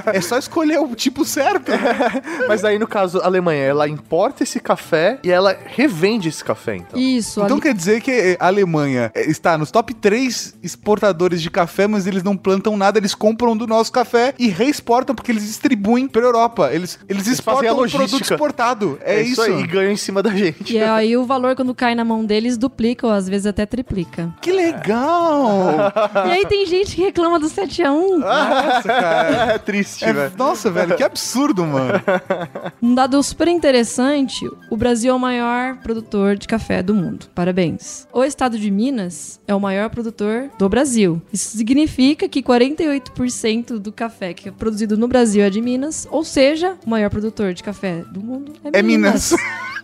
é só escolher o tipo certo. Mas aí, no caso, a Alemanha, ela importa esse café e ela revende esse café, então. Isso, Então ali- quer dizer que a Alemanha eh, está nos top 3 exportadores de café, mas eles não plantam nada, eles compram do nosso café e reexportam porque eles distribuem pra Europa. Eles, eles, a exportam o logística. produto exportado. É, isso. aí, e ganham em cima da gente. E aí o valor, quando cai na mão deles, duplica ou às vezes até triplica. Que legal! E aí tem gente que reclama do 7x1. Nossa, cara. É triste, É, né? nossa, velho, que absurdo, mano. Um dado super interessante: o Brasil é o maior produtor de café do mundo. Parabéns. O estado de Minas é o maior produtor do Brasil. Isso significa que 48% do café que é produzido no Brasil é de Minas, ou seja, o maior produtor de café do mundo é, É Minas.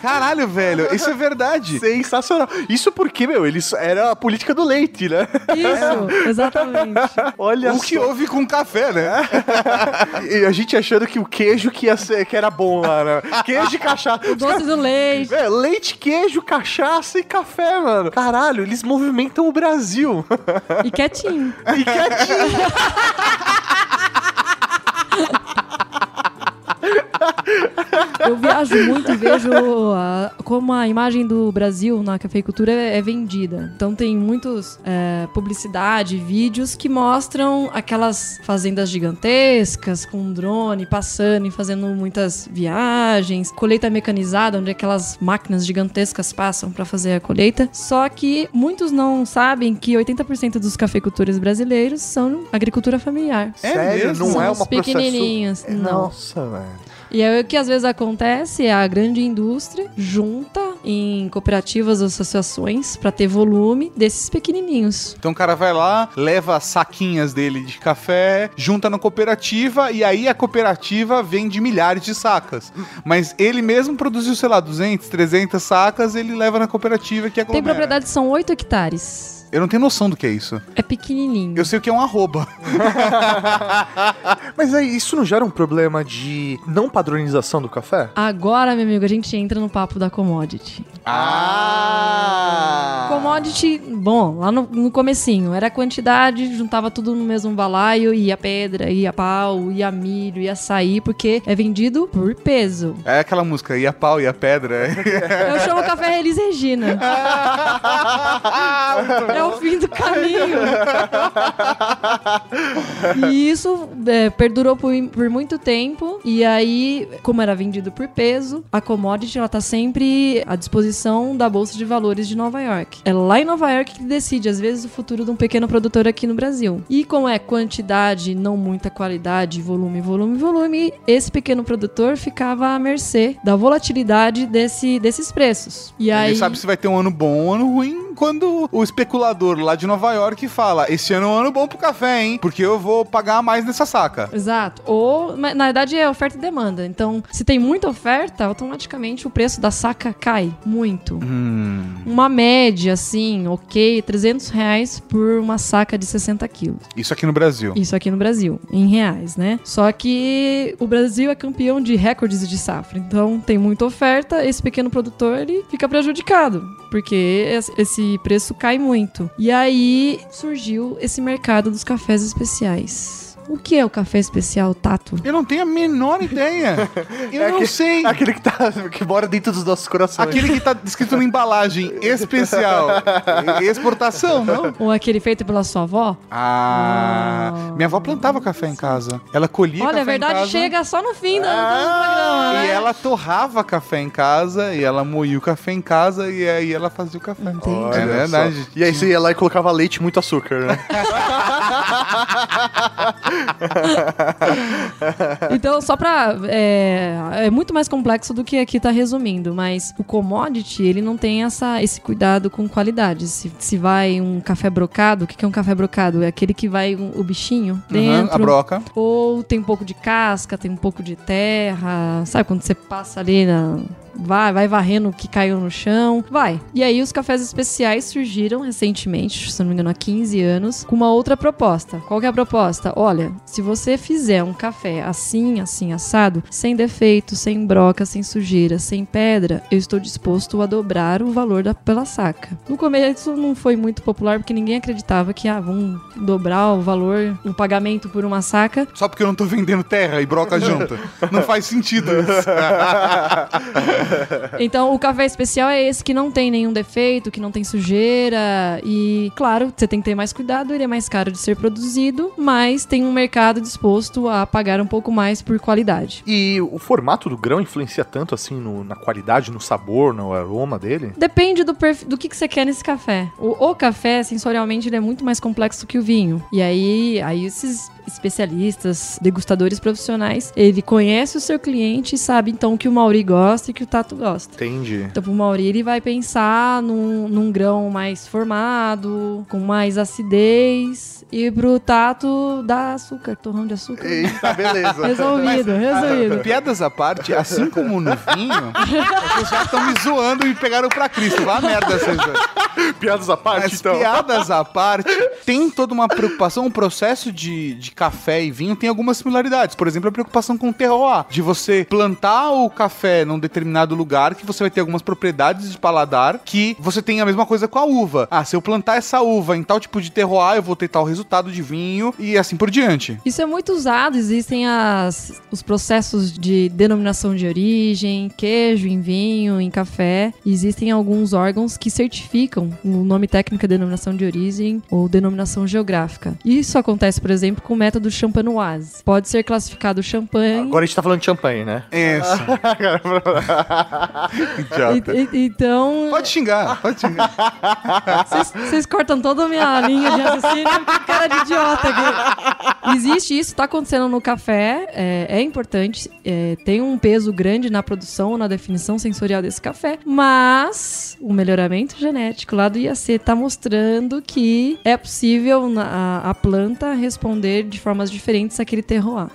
Caralho, velho, isso é verdade. Sensacional. Isso porque, meu, eles era a política do leite, né? Isso, exatamente. Olha O que houve com café, né? E a gente achando que o queijo que, ia ser, que era bom lá, né? Queijo e cachaça. O doce do leite. É, leite, queijo, cachaça e café, mano. Caralho, eles movimentam o Brasil. E quietinho. E quietinho. Eu viajo muito e vejo a- como a imagem do Brasil na cafeicultura é, é vendida. Então tem muitos é, publicidade, vídeos que mostram aquelas fazendas gigantescas com drone passando e fazendo muitas viagens, colheita mecanizada, onde aquelas máquinas gigantescas passam para fazer a colheita. Só que muitos não sabem que 80% dos cafeicultores brasileiros são agricultura familiar. É Sério, mesmo? não São é os uma processo... pequenininhos. É, Não. Nossa, velho. E aí o que às vezes acontece é a grande indústria junta em cooperativas associações para ter volume desses pequenininhos. Então o cara vai lá, leva saquinhas dele de café, junta na cooperativa e aí a cooperativa vende milhares de sacas. Mas ele mesmo produziu, sei lá, 200, 300 sacas, ele leva na cooperativa que Tem aglomera. propriedade que são 8 hectares. Eu não tenho noção do que é isso. É pequenininho. Eu sei o que é um arroba. Mas aí, isso não gera um problema de não padronização do café? Agora, meu amigo, a gente entra no papo da commodity. Ah! Commodity, bom, lá no, no comecinho, era a quantidade, juntava tudo no mesmo balaio, ia pedra, ia pau, ia milho, ia açaí, porque é vendido por peso. É aquela música, ia pau, ia pedra. Eu chamo café Elis Regina. é o fim do caminho. e isso é, perdurou por, por muito tempo. E aí, como era vendido por peso, a commodity ela tá sempre à disposição da Bolsa de Valores de Nova York. É lá em Nova York que decide, às vezes, o futuro de um pequeno produtor aqui no Brasil. E como é quantidade, não muita qualidade, volume, volume, volume, esse pequeno produtor ficava à mercê da volatilidade desse, desses preços. E aí. Ele sabe se vai ter um ano bom ou um ano ruim quando o especulador lá de Nova York fala: Esse ano é um ano bom pro café, hein? Porque eu vou pagar mais nessa saca. Exato. Ou, na verdade, é oferta e demanda. Então, se tem muita oferta, automaticamente o preço da saca cai muito. Hum. Uma média, assim, ok, 300 reais por uma saca de 60 quilos. Isso aqui no Brasil. Isso aqui no Brasil, em reais, né? Só que o Brasil é campeão de recordes de safra. Então, tem muita oferta, esse pequeno produtor, ele fica prejudicado. Porque es- preço cai muito. E aí surgiu esse mercado dos cafés especiais. O que é o café especial, Tato? Eu não tenho a menor ideia. Eu É não que- sei. Aquele que, tá, que mora dentro dos nossos corações. Aquele que tá escrito na embalagem especial. Exportação, não? Ou aquele feito pela sua avó? Ah, minha avó plantava café em casa. Ela colhia Olha, café a verdade em casa. chega só no fim do, Ah, programa, E né? ela torrava café em casa, e ela moía o café em casa, e aí ela fazia o café. Entendi. É verdade. E aí você ia lá e colocava leite e muito açúcar, né? Então, só pra. É, é muito mais complexo do que aqui tá resumindo, mas o commodity, ele não tem essa, esse cuidado com qualidade. Se, se vai um café brocado, o que, que é um café brocado? É aquele que vai o bichinho Uhum, dentro. a broca. Ou tem um pouco de casca, tem um pouco de terra. Sabe quando você passa ali na. Vai, vai varrendo o que caiu no chão. Vai. E aí os cafés especiais surgiram recentemente, se não me engano, há 15 anos, com uma outra proposta. Qual que é a proposta? Olha, se você fizer um café assim, assim, assado, sem defeito, sem broca, sem sujeira, sem pedra, eu estou disposto a dobrar o valor da, pela saca. No começo não foi muito popular porque ninguém acreditava que, ah, vamos dobrar o valor, o pagamento por uma saca. Só porque eu não tô vendendo terra e broca junto. Não faz sentido isso. Então, o café especial é esse que não tem nenhum defeito, que não tem sujeira. E, claro, você tem que ter mais cuidado, ele é mais caro de ser produzido, mas tem um mercado disposto a pagar um pouco mais por qualidade. E o formato do grão influencia tanto assim no- na qualidade, no sabor, no aroma dele? Depende do, do que, que você quer nesse café. O, o café, sensorialmente, ele é muito mais complexo que o vinho. E aí, aí esses especialistas, degustadores profissionais, ele conhece o seu cliente e sabe, então, o que o Mauri gosta e que o Tato gosta. Entendi. Então, pro Mauri, ele vai pensar num, num grão mais formado, com mais acidez. E pro Tato, dá açúcar, torrão de açúcar. Eita, beleza. Resolvido, resolvido. Piadas à parte, assim como no vinho, vocês já estão me zoando e me pegaram pra Cristo. Vá merda, vocês dois. Piadas à parte, Mas então. piadas à parte, tem toda uma preocupação, o processo de, de café e vinho tem algumas similaridades. Por exemplo, a preocupação com o terroir, de você plantar o café num determinado lugar que você vai ter algumas propriedades de paladar que você tem a mesma coisa com a uva. Ah, se eu plantar essa uva em tal tipo de terroir, eu vou ter tal resultado de vinho e assim por diante. Isso é muito usado, existem as, os processos de denominação de origem, queijo em vinho, em café. Existem alguns órgãos que certificam o nome técnico é denominação de origem ou denominação geográfica. Isso acontece, por exemplo, com o método champanoise. Pode ser classificado champanhe. Agora a gente tá falando de champanhe, né? Isso. Idiota. E- e- então, Pode xingar, pode xingar. Vocês- cortam toda a minha linha de raciocínio, que cara de idiota aqui. Existe isso, tá acontecendo no café, é, é importante, é, tem um peso grande na produção, na definição sensorial desse café, mas o melhoramento genético lá do IAC tá mostrando que é possível na- a, a planta responder de formas diferentes àquele terroir.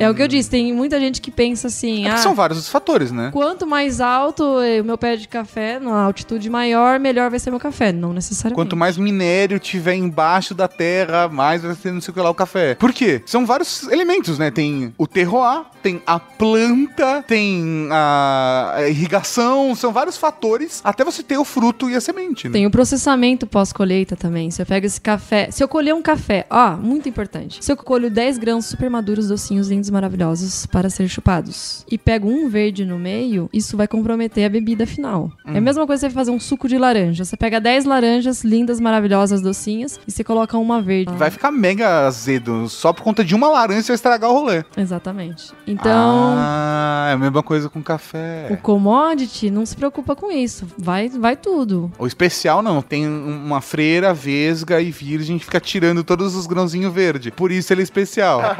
É o que eu disse, tem muita gente que pensa assim, É ah, são vários os fatores, né? Quanto mais alto eh, o meu pé de café, numa altitude maior, melhor vai ser meu café. Não necessariamente. Quanto mais minério tiver embaixo da terra, mais vai ser não sei o que lá o café. Por quê? São vários elementos, né? Tem o terroir, tem a planta, tem a a irrigação, são vários fatores até você ter o fruto e a semente, né? Tem o processamento pós-colheita também. Se eu pego esse café. Se eu colher um café, ó, muito importante. Se eu colho 10 grãos super maduros, docinhos, lindos, maravilhosos para ser chupados e pego um verde no meio, isso vai comprometer a bebida final. É a mesma coisa que você fazer um suco de laranja. Você pega 10 laranjas lindas, maravilhosas, docinhas e você coloca uma verde. Vai ficar mega azedo. Só por conta de uma laranja você vai estragar o rolê. Exatamente. Então. Ah, é a mesma coisa com café. O commodity não se preocupa com isso. Vai, vai tudo. O especial não, tem uma freira vesga e virgem que fica tirando todos os grãozinhos verdes. Por isso ele é especial.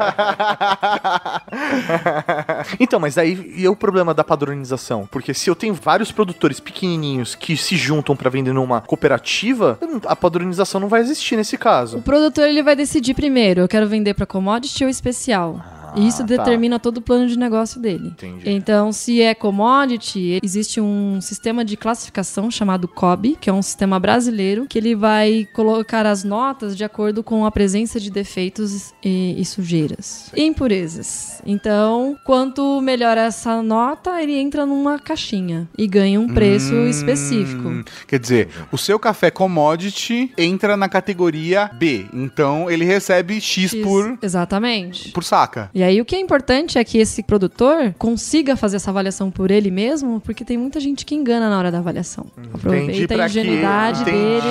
Então, mas aí e o problema da padronização? Porque se eu tenho vários produtores pequenininhos que se juntam pra vender numa cooperativa, a padronização não vai existir nesse O caso. produtor ele vai decidir primeiro, eu quero vender para commodity ou especial. E isso tá. determina todo o plano de negócio dele. Entendi. Então, se é commodity, existe um sistema de classificação chamado COB, que é um sistema brasileiro, que ele vai colocar as notas de acordo com a presença de defeitos e, e sujeiras. E impurezas. Então, quanto melhor essa nota, ele entra numa caixinha e ganha um preço Hum, específico. Quer dizer, o seu café commodity entra na categoria B. Então ele recebe X, X- por, Exatamente. por saca. E aí o que é importante é que esse produtor consiga fazer essa avaliação por ele mesmo, porque tem muita gente que engana na hora da avaliação. Aproveita a que- ingenuidade entendi. dele.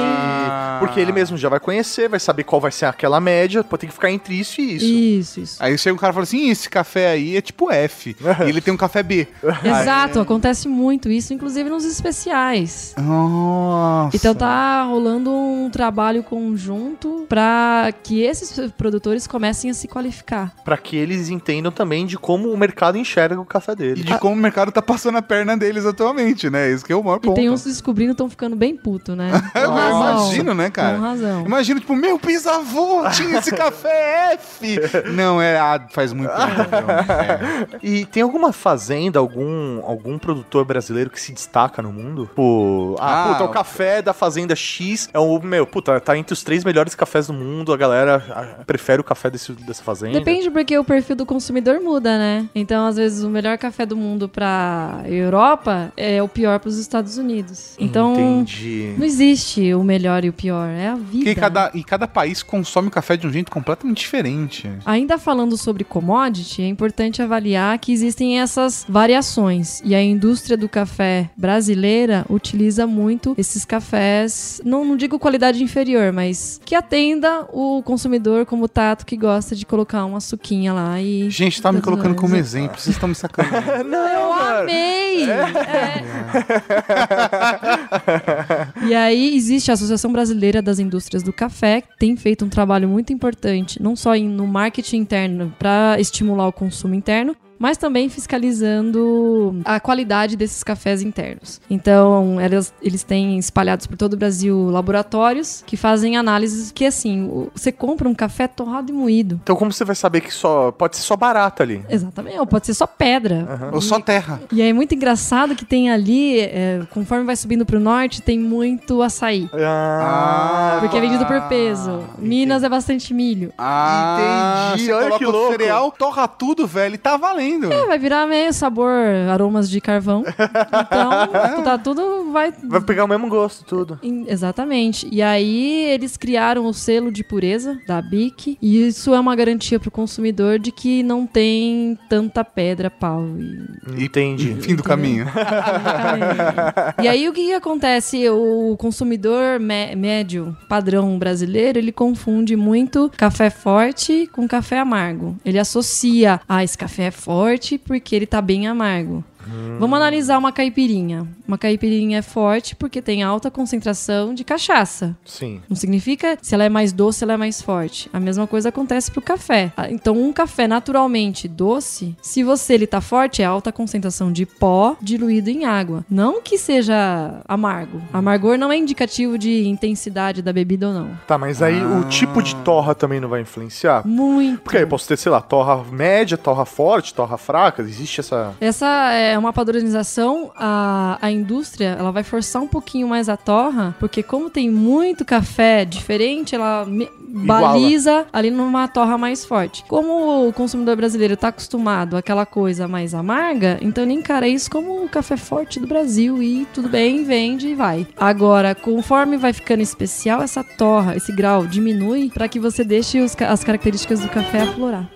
Porque ele mesmo já vai conhecer, vai saber qual vai ser aquela média, pode ter que ficar entre isso e isso. Isso, isso. Aí chega um cara e fala assim: "Ih, esse café aí é tipo F. e ele tem um café B. Exato, acontece muito isso, inclusive nos especiais. Nossa. Então tá rolando um trabalho conjunto para que esses produtores comecem a se qualificar. Pra que eles entendam também de como o mercado enxerga o café E dele. de como o mercado tá passando a perna deles atualmente, né? Isso que é o maior E ponto. tem uns descobrindo estão ficando bem puto, né? Com Eu razão. imagino, né, cara? Com razão. Imagina, tipo, meu bisavô tinha esse café F. Não, é A, faz muito tempo. É. E tem alguma fazenda, algum, algum produtor brasileiro que se destaca no mundo? Pô, ah, Ah, puta, o café da fazenda X é o, meu, puta, tá entre os três melhores cafés do mundo, a galera ah, prefere o café desse, dessa fazenda. Depende porque o perfil do consumidor muda, né? Então, às vezes, o melhor café do mundo pra Europa é o pior pros Estados Unidos. Então, Entendi. não existe o melhor e o pior, é a vida. Porque cada, e cada país consome café de um jeito completamente diferente. Ainda falando sobre commodity, é importante avaliar que existem essas variações. E a indústria do café brasileira utiliza muito esses cafés, não, não digo qualidade inferior, mas que atenda o consumidor como o Tato que gosta de colocar uma suquinha lá e. Gente, tá me colocando como exemplo, vocês estão me sacando. Eu amei! É. e aí existe a Associação Brasileira das Indústrias do Café, que tem feito um trabalho muito importante, não só no marketing interno para estimular o consumo interno, mas também fiscalizando a qualidade desses cafés internos. Então, elas- eles têm espalhados por todo o Brasil laboratórios que fazem análises que, assim, o- você compra um café torrado e moído. Então como você vai saber que só pode ser só barata ali? Exatamente, ou pode ser só pedra. Ou só terra. E aí é muito engraçado que tem ali, é, conforme vai subindo pro norte, tem muito açaí. Ah, Porque é vendido por peso. Minas é bastante milho. Ah, Entendi, olha que o louco. cereal, torra tudo, velho, e tá valendo. É, vai virar meio sabor, aromas de carvão. Então, tá tudo vai... vai pegar o mesmo gosto, tudo. Exatamente. E aí eles criaram o selo de pureza da BIC. E isso é uma garantia pro consumidor de que não tem tanta pedra, pau e Entendi. Fim do caminho. E aí o que, que acontece? O consumidor mé- médio, padrão brasileiro, ele confunde muito café forte com café amargo. Ele associa, ah, esse café é forte porque ele tá bem amargo. Vamos analisar uma caipirinha. Uma caipirinha é forte porque tem alta concentração de cachaça. Sim. Não significa se ela é mais doce, ela é mais forte. A mesma coisa acontece pro café. Ah, Então, um café naturalmente doce, se você ele tá forte, é alta concentração de pó diluído em água. Não que seja amargo. Amargor não é indicativo de intensidade da bebida ou não. Tá, mas aí o tipo de torra também não vai influenciar? Muito. Porque aí eu posso ter, sei lá, torra média, torra forte, torra fraca, existe essa... Essa é uma padronização. A, a indústria ela vai forçar um pouquinho mais a torra, porque como tem muito café diferente, ela me- baliza ali numa torra mais forte. Como o consumidor brasileiro está acostumado àquela coisa mais amarga, então ele encara isso como o café forte do Brasil e tudo bem, vende e vai. Agora, conforme vai ficando especial, essa torra, esse grau diminui para que você deixe os as características do café aflorar.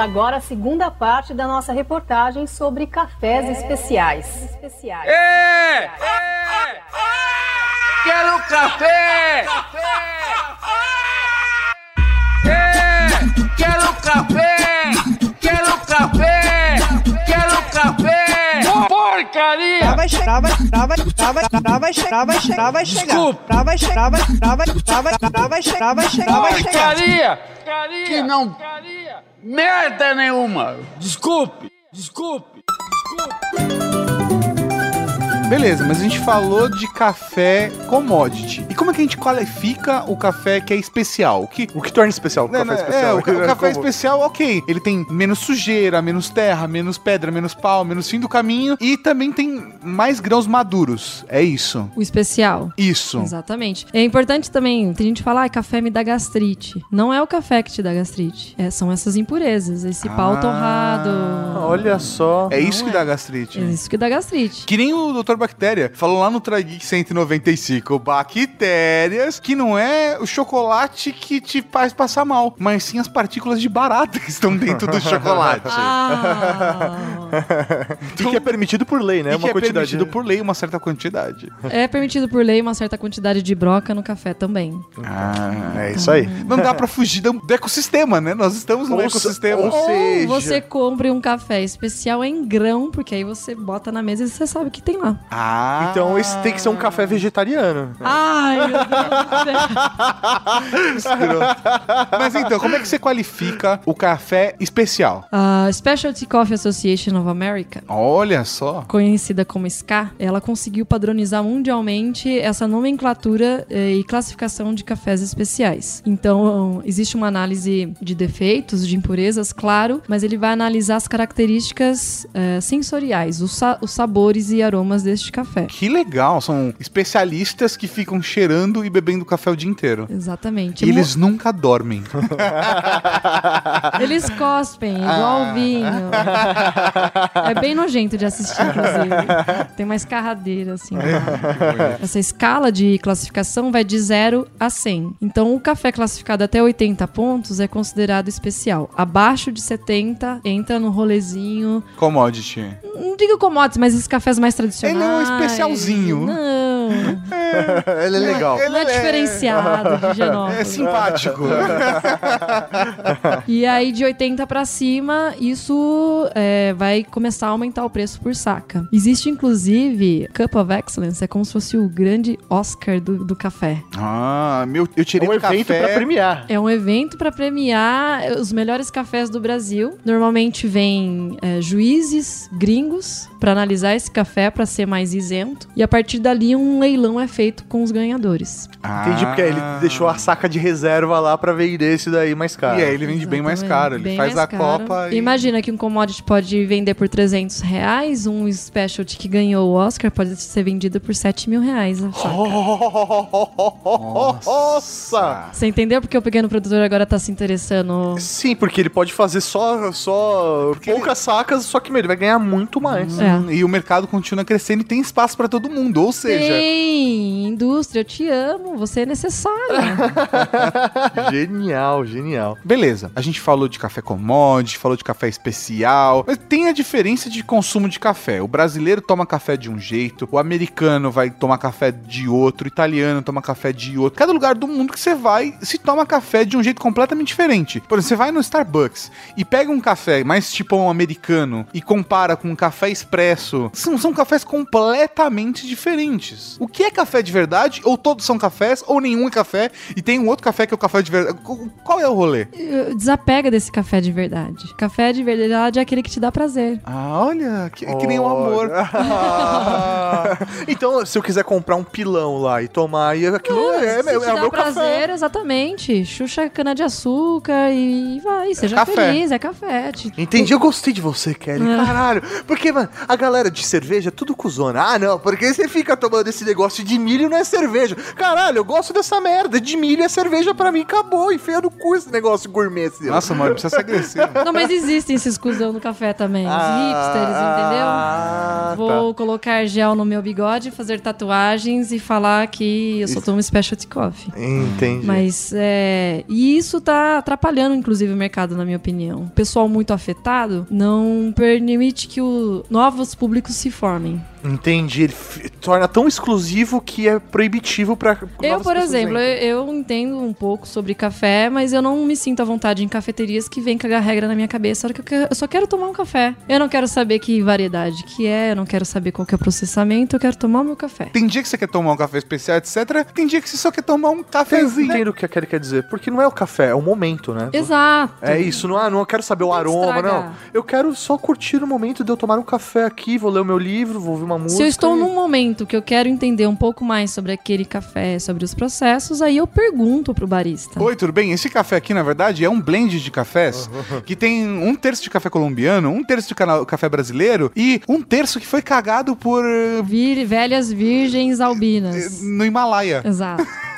Agora à segunda parte da nossa reportagem sobre cafés especiais. especiais. É! Quero café! É! Quero café! Quero café! Quero café! Porcaria! Tá vai chegar, vai, tá vai, tá vai, tá vai chegar, vai chegar, vai chegar. Porcaria! Que não. Merda nenhuma! Desculpe! Desculpe! Beleza, mas a gente falou de café commodity. E como é que a gente qualifica o café que é especial? O que, O que torna especial o Né, café né, especial? É, o, ca- o café especial, ok. Ele tem menos sujeira, menos terra, menos pedra, menos pau, menos fim do caminho. E também tem mais grãos maduros. É isso. O especial. Isso. Exatamente. É importante também, tem gente que fala, ah, café me dá gastrite. Não é o café que te dá gastrite. É, são essas impurezas, esse pau Ah. torrado. Olha só. É isso Não que é. dá gastrite. É isso que dá gastrite. Que nem o Dr. Bactéria falou lá no Trageek 195. Bactérias, que não é o chocolate que te faz passar mal, mas sim as partículas de barata que estão dentro do chocolate. Ah, E que é permitido por lei, né? E Uma que é quantidade. permitido por lei uma certa quantidade. é permitido por lei uma certa quantidade de broca no café também. Ah, É isso aí. Não dá pra fugir do ecossistema, né? Nós estamos no Ou ecossistema. ou Ou seja- você compre um café especial em grão, porque aí você bota na mesa e você sabe o que tem lá. Ah. Então esse tem que ser um café vegetariano. Ai, meu Deus do céu. Escroto. Mas então, como é que você qualifica o café especial? A Specialty Coffee Association of America Olha só. conhecida como SCA, ela conseguiu padronizar mundialmente essa nomenclatura eh, e classificação de cafés especiais. Então, existe uma análise de defeitos, de impurezas, claro, mas ele vai analisar as características eh, sensoriais, os, sa- os sabores e aromas deste café. Que legal. São especialistas que ficam cheirando e bebendo café o dia inteiro. Exatamente. E eles nunca dormem. Eles cospem, igual o vinho. É bem nojento de assistir, inclusive. Tem uma escarradeira, assim. Essa escala de classificação vai de 0 a 100. Então, o café classificado até 80 pontos é considerado especial. Abaixo de 70, entra no rolezinho. Commodity. Não digo commodities, mas esses cafés mais tradicionais. Um especialzinho. Não. Ele é legal. Não é diferenciado de É Genópolis. simpático. E aí, de 80 pra cima, isso é, vai começar a aumentar o preço por saca. Existe, inclusive, Cup of Excellence, é como se fosse o grande Oscar do, do café. ah, meu, eu É tirei um um evento pra premiar. É um evento para premiar os melhores cafés do Brasil. Normalmente vem é, juízes gringos para analisar esse café para ser mais isento. E a partir dali um leilão é feito com os ganhadores. Ah. Entendi, porque ele deixou a saca de reserva lá pra vender esse daí mais caro. E aí ele vende bem mais Exatamente. caro. Ele Bem faz a caro. copa e... Imagina que um commodity pode vender por 300 reais, um specialty que ganhou o Oscar pode ser vendido por 7 mil reais. a saca. Nossa! Você entendeu porque o pequeno produtor agora tá se interessando? Sim, porque ele pode fazer só, só poucas sacas, só que meu, ele vai ganhar muito mais. É. E o mercado continua crescendo e tem espaço pra todo mundo. Ou seja, Sim, indústria, eu te amo, você é necessária. Genial, genial. beleza. A gente falou de café commodity, falou de café especial, mas tem a diferença de consumo de café. O brasileiro toma café de um jeito, o americano vai tomar café de outro, o italiano toma café de outro. Cada lugar do mundo que você vai se toma café de um jeito completamente diferente. Por exemplo, você vai no Starbucks e pega um café mais tipo um americano e compara com um café expresso. São, são cafés completamente diferentes. O que é café de verdade? Ou todos são cafés, ou nenhum é café, e tem um outro café que é o café de verdade. Qual é o rolê? Desapega desse café de verdade. Café de verdade é aquele que te dá prazer. Ah, olha, que, que nem o amor. então, se eu quiser comprar um pilão lá e tomar, e aquilo é, é, Se é te o dá meu prazer, café. exatamente. Xuxa cana de açúcar e vai, seja café. feliz, é café. Te- Entendi, eu gostei de você, Kelly. É. Caralho. Porque, mano, a galera de cerveja é tudo cuzona. Ah, não, porque você fica tomando esse negócio de milho não é cerveja. Caralho, eu gosto dessa merda. De milho é cerveja pra mim, acabou. Enfia no cu esse negócio gourmet seu. Nossa, mano, precisa ser agressivo. Não, mas existem esses cuzão no café também. Os hipsters, Ah, entendeu? Vou colocar gel no meu bigode, fazer tatuagens e falar que eu só tomo specialty coffee. tá. Entendi. Mas é. E isso tá atrapalhando, inclusive, o mercado, na minha opinião. O pessoal muito afetado não permite que o... novos públicos se formem. Entendi. Ele torna tão exclusivo que é proibitivo pra. Eu, por exemplo, eu, eu entendo um pouco sobre café, mas eu não me sinto à vontade em cafeterias que vem cagar regra na minha cabeça. Hora que eu, quero- eu só quero tomar um café. Eu não quero saber que variedade que é, eu não quero saber qual que é o processamento, eu quero tomar o meu café. Tem dia que você quer tomar um café especial, etc. Tem dia que você só quer tomar um Eu cafezinho. entendo o que a Kelly quer dizer. Porque não é o café, é o momento, né? Exato. É isso, não, ah, não quero saber o aroma, não. Eu quero só curtir o momento de eu tomar um café aqui, vou ler o meu livro, vou ouvir uma música. Se eu estou e- num momento que eu quero entender um pouco mais sobre aquele café, sobre os processos, aí eu pergunto pro barista. Oi, tudo bem? Esse café aqui, na verdade, é um blend de cafés que tem um terço de café colombiano, um terço de café brasileiro e um terço que foi cagado por. eh, Vir, velhas virgens albinas. no Himalaia. Exato.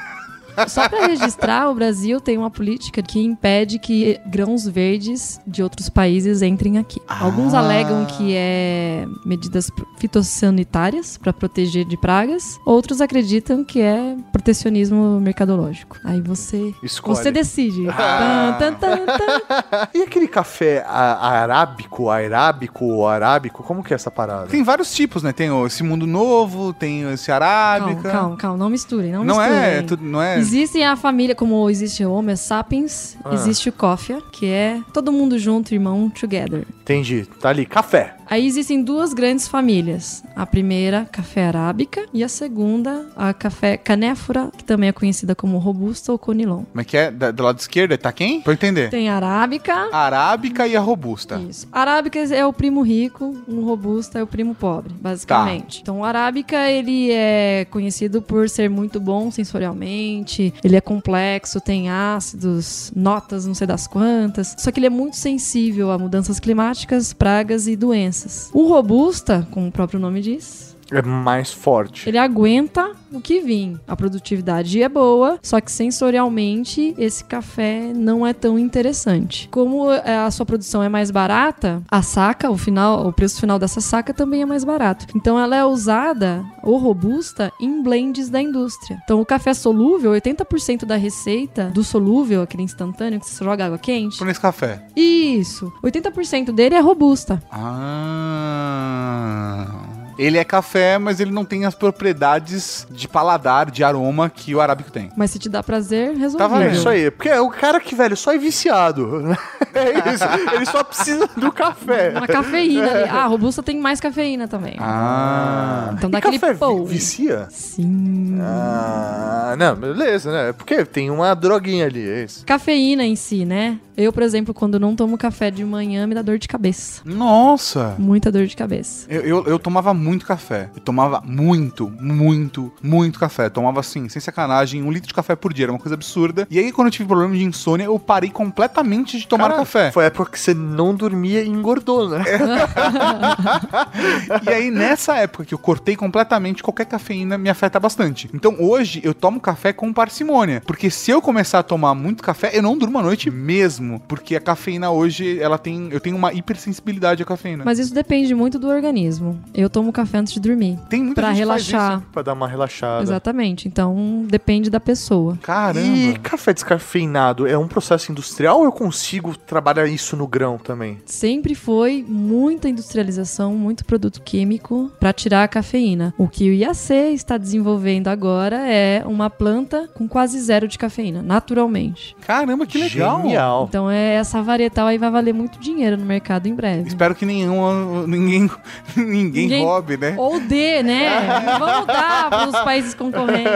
Só para registrar, o Brasil tem uma política que impede que grãos verdes de outros países entrem aqui. Alguns Ah. alegam que é medidas fitossanitárias para proteger de pragas, outros acreditam que é protecionismo mercadológico. Aí você Escolhe. você decide. Ah. Tan, tan, tan, tan. E aquele café arábico, arábico, arábico, como que é essa parada? Tem vários tipos, né? Tem esse mundo novo, tem esse Calma, arábica. calma, calma, não misturem, não, Não misturem. é, tudo- não é. Existe a família, como existe o Homo sapiens, Ah. existe o Coffee, que é todo mundo junto, irmão, together. Entendi. Tá ali, café. Aí existem duas grandes famílias. A primeira, café arábica, e a segunda, a café canéfora, que também é conhecida como robusta ou conilon. Como é que é? Da- do lado esquerdo tá quem? Pra eu entender. Tem a arábica. A arábica e a robusta. Isso. Arábica é o primo rico, o robusta é o primo pobre, basicamente. Então, o arábica, ele é conhecido por ser muito bom sensorialmente, ele é complexo, tem ácidos, notas, não sei das quantas. Só que ele é muito sensível a mudanças climáticas, pragas e doenças. O robusta, como o próprio nome diz, É mais forte. ele aguenta o que vir. A produtividade é boa, só que sensorialmente esse café não é tão interessante. Como é, a sua produção é mais barata, a saca, o final, o preço final dessa saca também é mais barato. Então ela é usada ou robusta em blends da indústria. Então o café solúvel, 80% da receita do solúvel, aquele instantâneo que você joga água quente, Por esse café. isso, 80% dele é robusta. Ah. Ele é café, mas ele não tem as propriedades de paladar, de aroma que o arábico tem. Mas se te dá prazer, Tá resolvido. valendo. Isso aí. Porque é o cara que, velho, só é viciado. É isso. Ele só precisa do café. Uma cafeína ali. Ah, a robusta tem mais cafeína também. Ah. Então E dá aquele café pô. vicia? Sim. Ah, não, beleza, né? Porque tem uma droguinha ali, é isso. Cafeína em si, né? Eu, por exemplo, quando não tomo café de manhã, me dá dor de cabeça. Nossa! Muita dor de cabeça. Eu, eu, eu tomava muito café. Eu tomava muito, muito, muito café. Eu tomava assim, sem sacanagem, um litro de café por dia. Era uma coisa absurda. E aí, quando eu tive problema de insônia, eu parei completamente de tomar Cara, café. Foi a época que você não dormia e engordou, né? E aí, nessa época que eu cortei completamente, qualquer cafeína me afeta bastante. Então, hoje, eu tomo café com parcimônia. Porque se eu começar a tomar muito café, eu não durmo à noite mesmo. Porque a cafeína hoje, ela tem. Eu tenho uma hipersensibilidade à cafeína. Mas isso depende muito do organismo. Eu tomo café antes de dormir. tem muita Pra gente que faz relaxar. isso. Pra dar uma relaxada. Exatamente. Então, depende da pessoa. Caramba. E café descafeinado é um processo industrial ou eu consigo trabalhar isso no grão também? Sempre foi muita industrialização, muito produto químico para tirar a cafeína. O que o IAC está desenvolvendo agora é uma planta com quase zero de cafeína, naturalmente. Caramba, que legal. Genial. Então é essa varietal aí vai valer muito dinheiro no mercado em breve. Espero que nenhum, ninguém, ninguém, Ninguém- roube, né? Ou D, né? Vamos dar para os países concorrentes.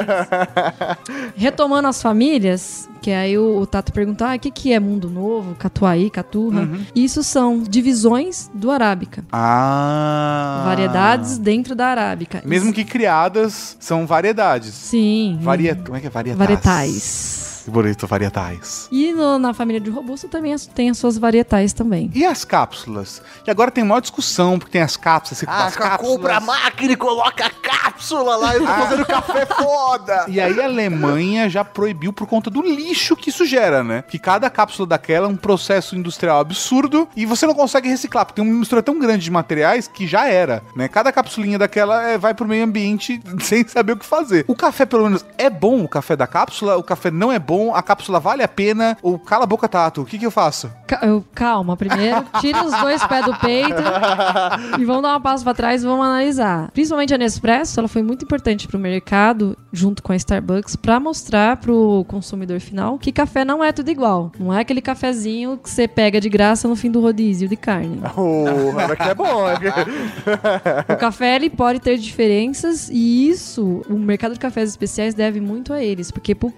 Retomando as famílias, que aí o, o Tato perguntou: ah, o que, que é mundo novo? Catuaí, Caturra. Uhum. Isso são divisões do Arábica. Ah. Variedades dentro da Arábica. Mesmo que criadas, são variedades. Sim. Varia... Como é que é? Varietais. Varietais. Que bonito, varietais. E no- na família de robusto também as- tem as suas varietais também. E as cápsulas? E agora tem maior discussão, porque tem as cápsulas. Você Ah, as cápsulas. compra a máquina e coloca a cápsula lá e tá fazendo café foda. E aí a Alemanha já proibiu por conta do lixo que isso gera, né? Que cada cápsula daquela é um processo industrial absurdo e você não consegue reciclar, porque tem uma mistura tão grande de materiais que já era, né? Cada capsulinha daquela é, vai pro meio ambiente sem saber o que fazer. O café, pelo menos, é bom o café da cápsula? O café não é bom? A cápsula vale a pena? Ou cala a boca, Tato? O que que eu faço? Calma, primeiro tira os dois pés do peito e vamos dar uma passo pra trás e vamos analisar. Principalmente a Nespresso, ela foi muito importante para o mercado, junto com a Starbucks, para mostrar para o consumidor final que café não é tudo igual. Não é aquele cafezinho que você pega de graça no fim do rodízio de carne. Oh, que é bom. é O café ele pode ter diferenças e isso, o mercado de cafés especiais deve muito a eles, porque po-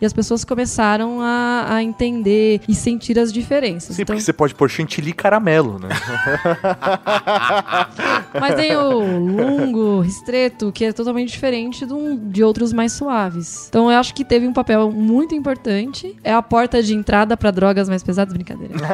e as pessoas começaram a, a entender e sentir as diferenças. Sim, Então, porque você pode pôr chantilly e caramelo, né? Mas tem o lungo, ristreto, que é totalmente diferente de, um- de outros mais suaves. Então eu acho que teve um papel muito importante. É a porta de entrada para drogas mais pesadas, brincadeira.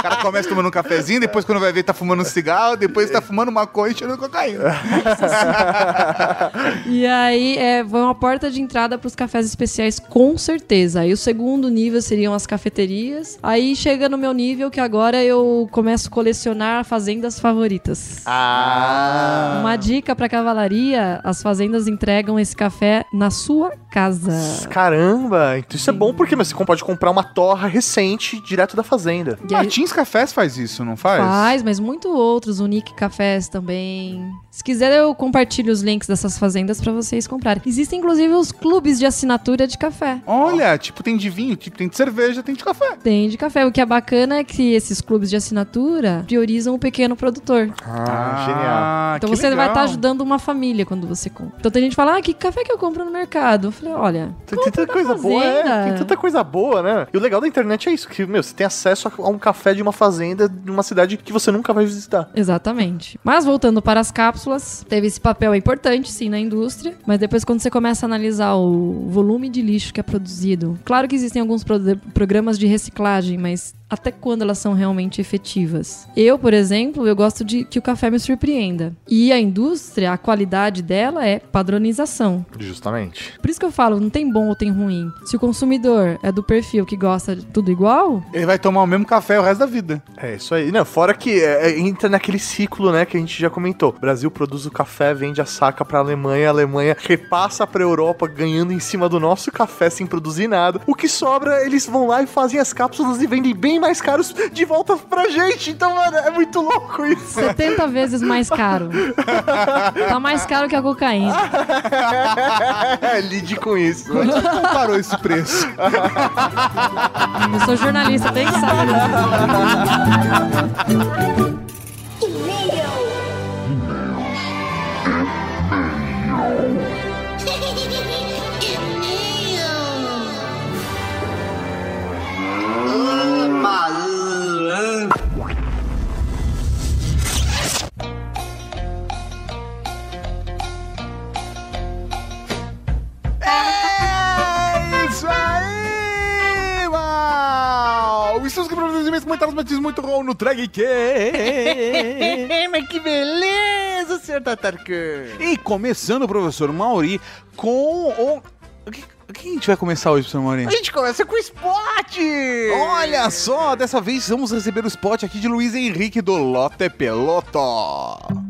O cara começa tomando um cafezinho, depois quando vai ver tá fumando um cigarro, depois tá fumando maconha e cheirando cocaína. E aí é, foi uma porta de entrada para os cafés especiais, com certeza. Aí o segundo nível seriam as cafeterias. Aí chega no meu nível que agora eu começo a colecionar fazendas favoritas. Ah! Uma dica para cavalaria: as fazendas entregam esse café na sua casa. Caramba! Então isso é bom porque você pode comprar uma torra recente direto da fazenda. E aí- Martins Cafés faz isso, não faz? Faz, mas muito outros, Unique Cafés também. Se quiser, eu compartilho os links dessas fazendas pra vocês comprarem. Existem inclusive os clubes de assinatura de café. Olha, tipo, tem de vinho, tipo, tem de cerveja, tem de café. Tem de café. O que é bacana é que esses clubes de assinatura priorizam o pequeno produtor. Ah, genial. Então que você vai legal. estar ajudando uma família quando você compra. Então tem gente que fala, ah, que café que eu compro no mercado? Eu falei, olha, Tem, tem tanta coisa boa, é, fazenda. tem tanta coisa boa, né? E o legal da internet é isso, que, meu, você tem acesso a um café de uma fazenda de uma cidade que você nunca vai visitar. Exatamente. Mas voltando para as cápsulas, teve esse papel importante, sim, na indústria, mas depois quando você começa a analisar o volume de lixo que é produzido, claro que existem alguns pro- programas de reciclagem, mas até quando elas são realmente efetivas? Eu, por exemplo, eu gosto de que o café me surpreenda. E a indústria, a qualidade dela é padronização. Justamente. Por isso que eu falo, não tem bom ou tem ruim. Se o consumidor é do perfil que gosta de tudo igual, Ele vai tomar o mesmo café o resto da vida. É isso aí. Não, fora que é, é, entra naquele ciclo, né, que a gente já comentou. O Brasil produz o café, vende a saca pra Alemanha, a Alemanha repassa pra Europa, ganhando em cima do nosso café sem produzir nada. O que sobra, eles vão lá e fazem as cápsulas e vendem bem mais caros de volta pra gente. Então, mano, é muito louco isso. 70 vezes mais caro. Tá mais caro que a cocaína. Lide com isso. Onde você comparou esse preço? Eu sou jornalista, tem que saber. É isso aí, mal! Estamos aqui para os e-mails, comentários, batidos muito rol no Drag Que. Mas que beleza, senhor Tatarkan. E começando, professor Mauri, com o... O que, a gente vai começar hoje, professor Mauri? A gente começa com o spot! Olha só, dessa vez vamos receber o spot aqui de Luiz Henrique do Lote Peloto.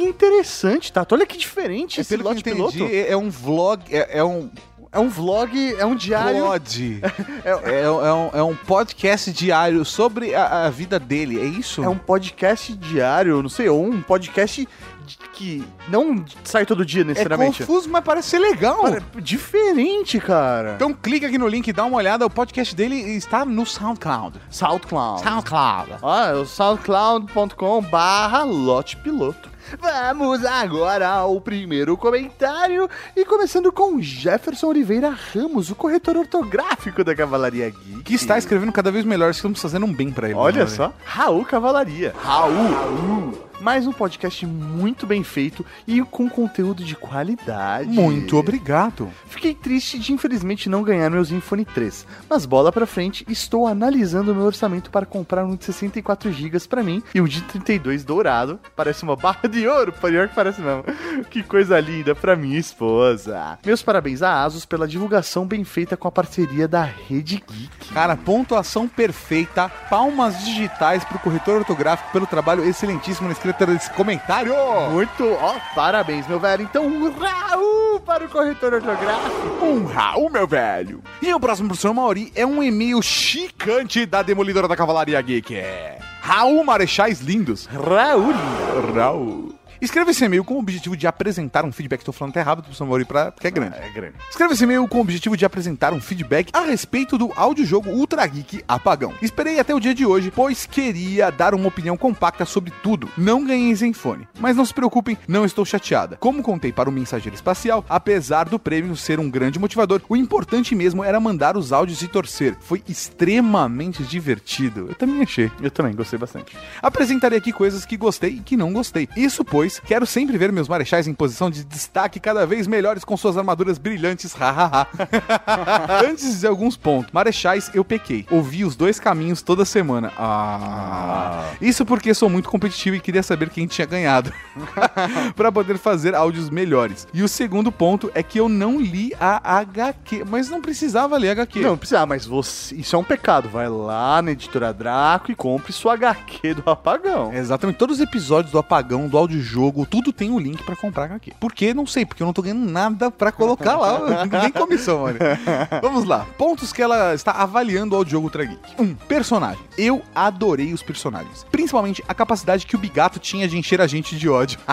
Que interessante, Tato. Olha que diferente esse Pelo que lote entendi, piloto. é é um vlog, é, é um É um vlog, é um diário. pod. é, é, é um, é um podcast diário sobre a, a vida dele, é isso? É um podcast diário, não sei, ou um podcast que não sai todo dia É necessariamente. confuso, mas parece ser legal. Cara, diferente, cara. Então clica aqui no link e dá uma olhada. O podcast dele está no SoundCloud. SoundCloud. SoundCloud. Ah, é o soundcloud.com barra lote piloto. Vamos agora ao primeiro comentário e começando com Jefferson Oliveira Ramos, o corretor ortográfico da Cavalaria Geek. Que está escrevendo cada vez melhor. Estamos fazendo um bem pra ele. Olha né? só, Raul Cavalaria. Raul. Mais um podcast muito bem feito e com conteúdo de qualidade. Muito obrigado. Fiquei triste de infelizmente não ganhar meu Zenfone 3, mas bola pra frente, estou analisando o meu orçamento para comprar um de 64 GB pra mim e o de 32 dourado. Parece uma barra de ouro, pior que parece mesmo. Que coisa linda pra minha esposa. Meus parabéns a Asus pela divulgação bem feita com a parceria da Rede Geek. Cara, pontuação perfeita, palmas digitais pro corretor ortográfico pelo trabalho excelentíssimo na escrita desse comentário. Muito, ó, parabéns, meu velho. Então, um Raul para o corretor ortográfico. Um Raul, meu velho. E o próximo professor Mauri é um e-mail chicante da Demolidora da Cavalaria Geek. É Raul Marechais Lindos. Raul. Raul. Escreva esse e-mail com o objetivo de apresentar um feedback. Tô falando até rápido pro Samuel pra, porque é grande. É grande. Escreva esse e-mail com o objetivo de apresentar um feedback a respeito do audiojogo Ultra Geek Apagão. Esperei até o dia de hoje, pois queria dar uma opinião compacta sobre tudo. Não ganhei Zenfone. Mas não se preocupem, não estou chateada. Como contei para o mensageiro espacial, apesar do prêmio ser um grande motivador, o importante mesmo era mandar os áudios e torcer. Foi extremamente divertido. Eu também achei. Eu também gostei bastante. Apresentarei aqui coisas que gostei e que não gostei. Isso, pois, quero sempre ver meus marechais em posição de destaque cada vez melhores com suas armaduras brilhantes, hahaha. Antes de alguns pontos, marechais eu pequei. Ouvi os dois caminhos toda semana. Ah. Isso porque sou muito competitivo e queria saber quem tinha ganhado. para poder fazer áudios melhores. E o segundo ponto é que eu não li a HQ, mas não precisava ler HQ. Não, precisa, mas você, isso é um pecado. Vai lá na editora Draco e compre sua HQ do Apagão. Exatamente, todos os episódios do Apagão, do audiojogo, tudo tem o link pra comprar HQ. Por que? Não sei, porque eu não tô ganhando nada pra colocar lá, nem comissão, olha. Vamos lá, pontos que ela está avaliando o audiojogo Ultra Geek. Um, personagem. Eu adorei os personagens, principalmente a capacidade que o Bigato tinha de encher a gente de ódio.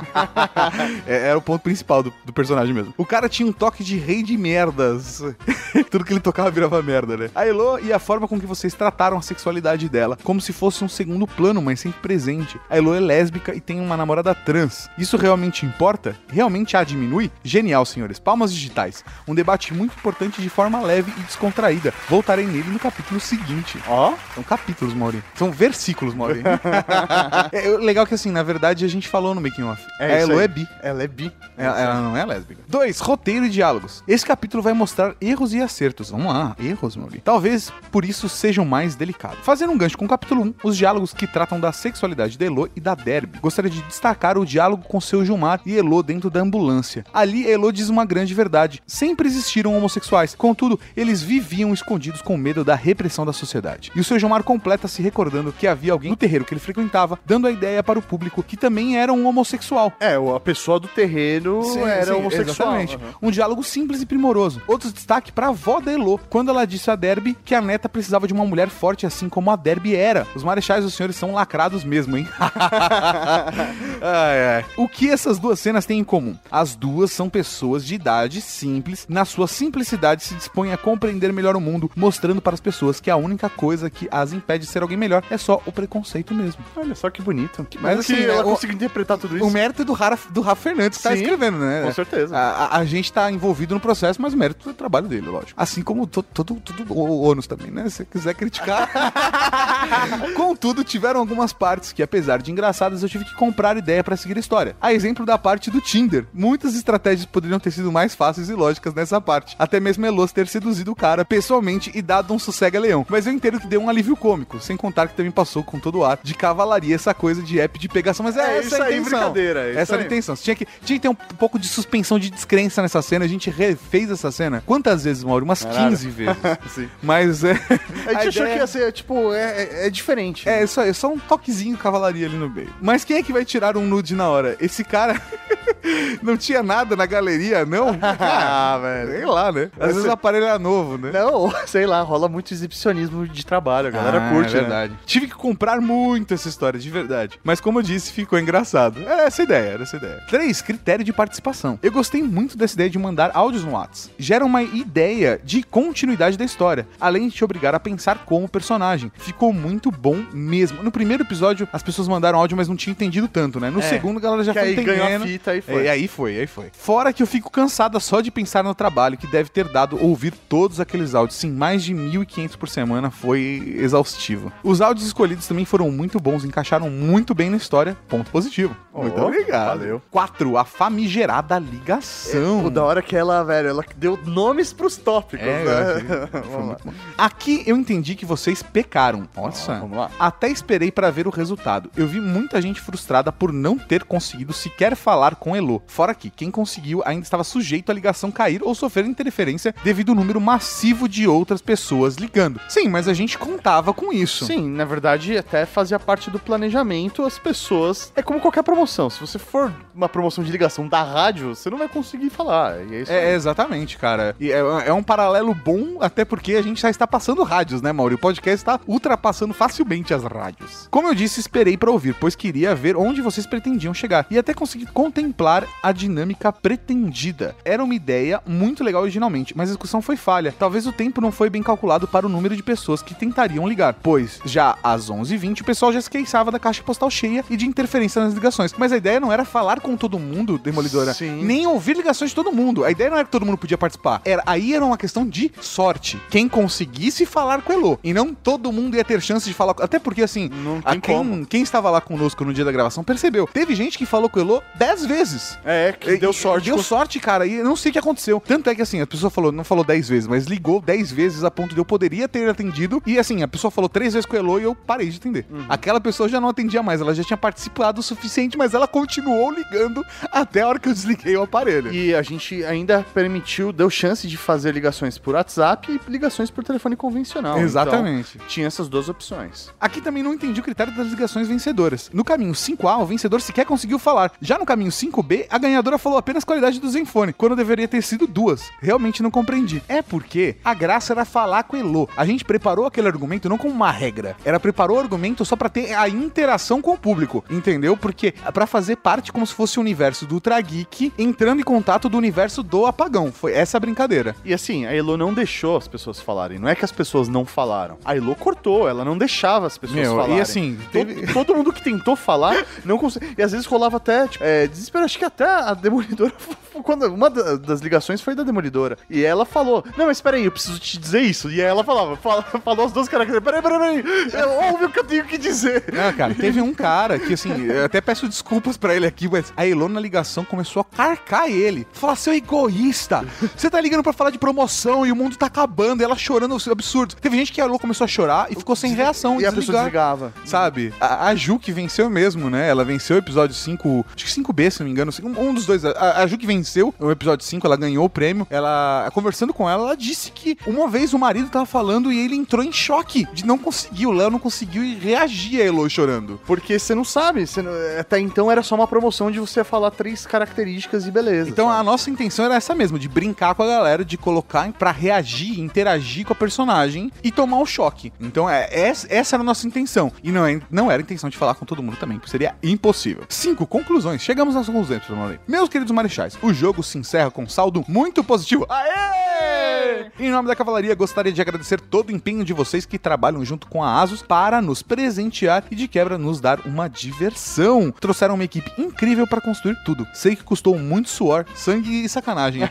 É, Era o ponto principal do, do personagem mesmo. O cara tinha um toque de rei de merdas. Tudo que ele tocava virava merda, né? A Elo e a forma com que vocês trataram a sexualidade dela, como se fosse um segundo plano, mas sempre presente. A Elo é lésbica e tem uma namorada trans. Isso realmente importa? Realmente a diminui? Genial, senhores. Palmas digitais. Um debate muito importante de forma leve e descontraída. Voltarei nele no capítulo seguinte. Ó, São capítulos, Mauri. São versículos, Mauri. é, é legal que assim, na verdade, a gente falou no making off. É a isso Elo é bi. ela é bi. Ela, ela não é lésbica. 2. Roteiro e diálogos. Esse capítulo vai mostrar erros e acertos. Vamos lá, erros, amigo. Talvez por isso sejam mais delicados. Fazendo um gancho com o capítulo 1, os diálogos que tratam da sexualidade de Elo e da Derby. Gostaria de destacar o diálogo com seu Gilmar e Elo dentro da ambulância. Ali, Elo diz uma grande verdade. Sempre existiram homossexuais. Contudo, eles viviam escondidos com medo da repressão da sociedade. E o seu Gilmar completa se recordando que havia alguém no terreiro que ele frequentava, dando a ideia para o público que também era um homossexual. É, a pessoa do terreiro Sim, era sim, homossexual. exatamente. Aham. Um diálogo simples e primoroso. Outro destaque pra avó da Elo, quando ela disse a Derby que a neta precisava de uma mulher forte assim como a Derby era. Os marechais dos senhores são lacrados mesmo, hein? Ai, ai. O que essas duas cenas têm em comum? As duas são pessoas de idade simples, na sua simplicidade se dispõem a compreender melhor o mundo, mostrando para as pessoas que a única coisa que as impede de ser alguém melhor é só o preconceito mesmo. Olha só que bonito. Que Mas assim, que ela o- conseguiu interpretar tudo isso. O mérito é do, Rafa, do Rafa Fernandes que tá Sim, escrevendo, né? com certeza. A, a- a gente tá envolvido no processo, mas o mérito é do trabalho dele, lógico. Assim como todo, todo, todo o ônus também, né? Se você quiser criticar. Contudo, tiveram algumas partes que, apesar de engraçadas, eu tive que comprar ideia pra seguir a história. A exemplo da parte do Tinder. Muitas estratégias poderiam ter sido mais fáceis e lógicas nessa parte. Até mesmo Elos ter seduzido o cara pessoalmente e dado um sossega leão. Mas eu entendo que deu um alívio cômico, sem contar que também passou com todo o ar de cavalaria essa coisa de app de pegação. Mas é, É, essa a aí, intenção. brincadeira, é essa era a aí. intenção. Tinha que, tinha que ter um pouco de suspensão de descrença nessa cena. A gente refez essa cena. Quantas vezes, Mauro? Umas Caralho. 15 vezes. Mas é. A gente achou ideia- que ia ser, tipo, é, é, é diferente. É, só, é só um toquezinho cavalaria ali no meio. Mas quem é que vai tirar um nude na hora? Esse cara não tinha nada na galeria, não? Ah, velho. Sei lá, né? Às vezes o aparelho era novo, né? Não, sei lá, rola muito exibicionismo de trabalho. A galera Ah, curte, é verdade. Tive que comprar muito essa história, de verdade. Mas como eu disse, ficou engraçado. Era essa ideia, era essa ideia. 3. Critério de participação. Eu gostei muito dessa ideia de mandar áudios no Whats. Gera uma ideia de continuidade da história, além de te obrigar a pensar como personagem. Ficou muito bom mesmo. No primeiro episódio, as pessoas mandaram áudio, mas não tinha entendido tanto, né? No É, segundo, galera já que foi aí ganhou a entendendo. fita e foi. Aí, aí foi, aí foi. Fora que eu fico cansada só de pensar no trabalho que deve ter dado ouvir todos aqueles áudios. Sim, mais de 1.500 por semana foi exaustivo. Os áudios escolhidos também foram muito bons, encaixaram muito bem na história. Ponto positivo. Muito Oh, obrigado. valeu. 4. A famigerada ligação. O da hora que ela, velho, ela deu nomes pros tópicos, É, né? achei- muito. Aqui eu entendi que vocês pecaram. Nossa. Ah, vamos lá. Até esperei pra ver o resultado. Eu vi muita gente frustrada por não ter conseguido sequer falar com Elo. Fora que quem conseguiu ainda estava sujeito à ligação cair ou sofrer interferência devido ao número massivo de outras pessoas ligando. Sim, mas a gente contava com isso. Sim, na verdade, até fazia parte do planejamento, as pessoas. É como qualquer promoção. Se você for uma promoção de ligação da rádio, você não vai conseguir falar. É É, exatamente, cara. E é, é um paralelo bom, até porque a gente já está passando rádios, né, Mauri? O podcast está ultrapassando facilmente as rádios. Como eu disse, esperei para ouvir, pois queria ver onde vocês pretendiam chegar e até conseguir contemplar a dinâmica pretendida. Era uma ideia muito legal originalmente, mas a execução foi falha. Talvez o tempo não foi bem calculado para o número de pessoas que tentariam ligar, pois já às 11h20 o pessoal já se queixava da caixa postal cheia e de interferência nas ligações. Mas a ideia não era falar com todo mundo, Demolidora, Sim. nem ouvir ligações de todo mundo. A ideia não era que todo mundo podia participar. Era, aí era uma questão de sorte. Quem conseguisse falar com o Elo. E não todo mundo ia ter chance de falar. Até porque, assim, Não a quem, como. quem estava lá conosco no dia da gravação percebeu. Teve gente que falou com o Elo dez vezes. É, que deu sorte. Deu sorte, cara, e eu não sei o que aconteceu. Tanto é que, assim, a pessoa falou, não falou 10 vezes, mas ligou 10 vezes a ponto de eu poderia ter atendido. E, assim, a pessoa falou três vezes com o Elo e eu parei de atender. Uhum. Aquela pessoa já não atendia mais, ela já tinha participado o suficiente, mas ela continuou ligando até a hora que eu desliguei o aparelho. E a gente ainda permitiu, deu chance de fazer ligações por WhatsApp e ligações por telefone convencional. Exatamente. Então, tinha essas duas opções. Aqui também não entendi o critério das ligações vencedoras. No caminho 5A, o vencedor sequer conseguiu falar. Já no caminho 5B, a ganhadora falou apenas qualidade do Zenfone, quando deveria ter sido duas. Realmente não compreendi. É porque a graça era falar com o Elo. A gente preparou aquele argumento não como uma regra. Era preparou o argumento só pra ter a interação com o público, entendeu? Porque pra fazer parte como se fosse o universo do Ultra Geek entrando em contato do universo do Apagão. Foi essa a brincadeira. E assim, a Elo não deixou as pessoas falarem. Não é que as pessoas não falaram. A Elo cortou, ela não deixava as pessoas Meu, falarem. e assim, teve- todo, todo mundo que tentou falar não conseguia. E às vezes rolava até, tipo, é, desespero. Acho que até a Demolidora. Quando, uma da- das ligações foi da Demolidora. E ela falou: Não, mas peraí, eu preciso te dizer isso. E aí ela falava, fala- falou as duas características. Peraí, peraí, peraí. Ouve o que eu tenho que dizer. Não, cara, teve um cara que, assim, eu até peço desculpas pra ele aqui, mas a Elon na ligação começou a carcar ele. Falar, seu egoísta, você tá ligando pra falar de promoção e o mundo tá acabando, e ela chorando, assim, absurdo. Teve gente que a Elon começou a chorar e ficou sem reação. E a pessoa desligar. desligava. Sabe? A, a Ju que venceu mesmo, né? Ela venceu o episódio 5, acho que 5B, se não me engano. Um, um dos dois. A, a Ju que venceu o episódio 5, ela ganhou o prêmio. Ela, conversando com ela, ela disse que uma vez o marido tava falando e ele entrou em choque de não conseguir. O Léo não conseguiu e reagir a Elo chorando. Porque você não sabe. você não- até então era só uma promoção de você falar três características e beleza. Então sabe? a nossa intenção era essa mesmo, de brincar com a galera, de colocar pra reagir, interagir com a personagem e tomar o choque. Então é, essa, essa era a nossa intenção. E não, é, não era a intenção de falar com todo mundo também, porque seria impossível. 5. Conclusões. Chegamos às conclusões, Mauri. Meus queridos marechais, o jogo se encerra com um saldo muito positivo. Aê! Em nome da Cavalaria, gostaria de agradecer todo o empenho de vocês que trabalham junto com a Asus para nos presentear e de quebra nos dar uma diversão. Trouxeram uma equipe incrível para construir tudo. Sei que custou muito suor, sangue e sacanagem.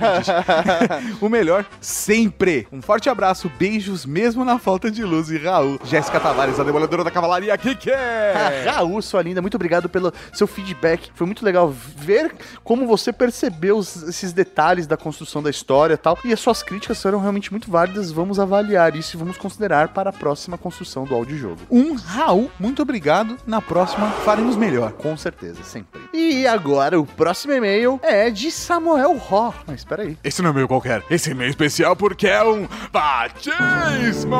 o melhor sempre. Um forte abraço, beijos mesmo na falta de luz e Raul. Jéssica Tavares, a demoledora da Cavalaria, que que é? Raul, sua linda, muito obrigado pelo seu feedback. Foi muito legal ver como você percebeu os- esses detalhes da construção da história e tal. E as suas críticas foram realmente muito válidas. Vamos avaliar isso e vamos considerar para a próxima construção do audiojogo. Um Raul, muito obrigado. Na próxima faremos melhor. Com certeza, sempre. E agora, o próximo e-mail é de Samuel Ró. Mas espera aí. Esse não é meio qualquer. Esse é meio especial porque é um batismo.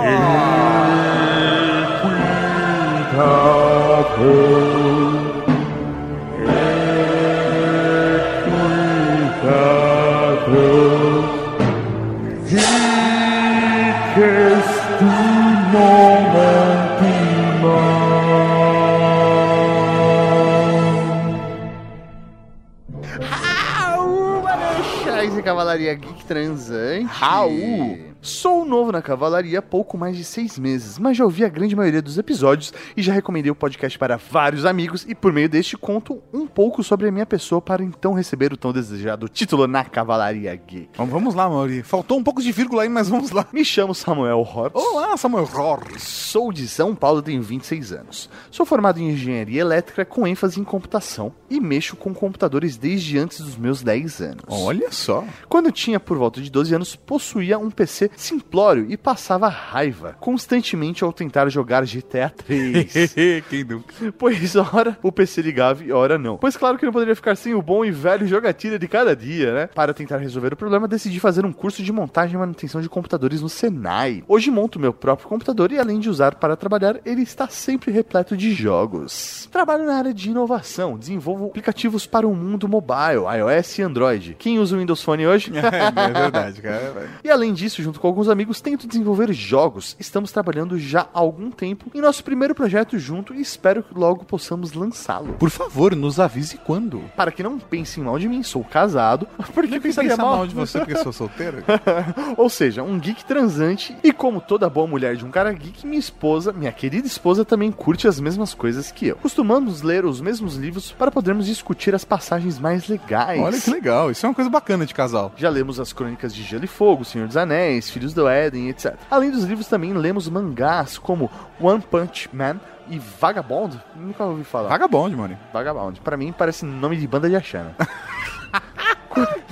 Cavalaria Geek Transante. Raul. Sou novo na cavalaria há pouco mais de seis meses, mas já ouvi a grande maioria dos episódios e já recomendei o podcast para vários amigos e por meio deste conto um pouco sobre a minha pessoa para então receber o tão desejado título na cavalaria geek. Vamos lá, Mauri. Faltou um pouco de vírgula aí, mas vamos lá. Me chamo Samuel Horst. Olá, Samuel Horst. Sou de São Paulo, tenho 26 anos. Sou formado em engenharia elétrica com ênfase em computação e mexo com computadores desde antes dos meus 10 anos. Olha só. Quando tinha por volta de 12 anos, possuía um PC simplório e passava raiva constantemente ao tentar jogar GTA 3. Quem nunca? pois ora o PC ligava e ora não. Pois claro que não poderia ficar sem o bom e velho jogatina de cada dia, né? Para tentar resolver o problema, decidi fazer um curso de montagem e manutenção de computadores no Senai. Hoje monto meu próprio computador e além de usar para trabalhar, ele está sempre repleto de jogos. Trabalho na área de inovação, desenvolvo aplicativos para o mundo mobile, iOS e Android. Quem usa o Windows Phone hoje? É, verdade, cara. E além disso, junto com alguns amigos, tento desenvolver jogos. Estamos trabalhando já há algum tempo em nosso primeiro projeto junto e espero que logo possamos lançá-lo. Por favor, nos avise quando. Para que não pensem mal de mim, sou casado. Por que pensaria pensa mal? mal de você porque sou solteiro? Ou seja, um geek transante. E como toda boa mulher de um cara geek, minha esposa, minha querida esposa, também curte as mesmas coisas que eu. Costumamos ler os mesmos livros para podermos discutir as passagens mais legais. Olha que legal. Isso é uma coisa bacana de casal. Já lemos as crônicas de Gelo e Fogo, Senhor dos Anéis, Filhos do Éden, etc. Além dos livros, também lemos mangás como One Punch Man e Vagabond. Nunca ouvi falar. Vagabond, mano. Vagabond. Pra mim parece nome de banda de Axana.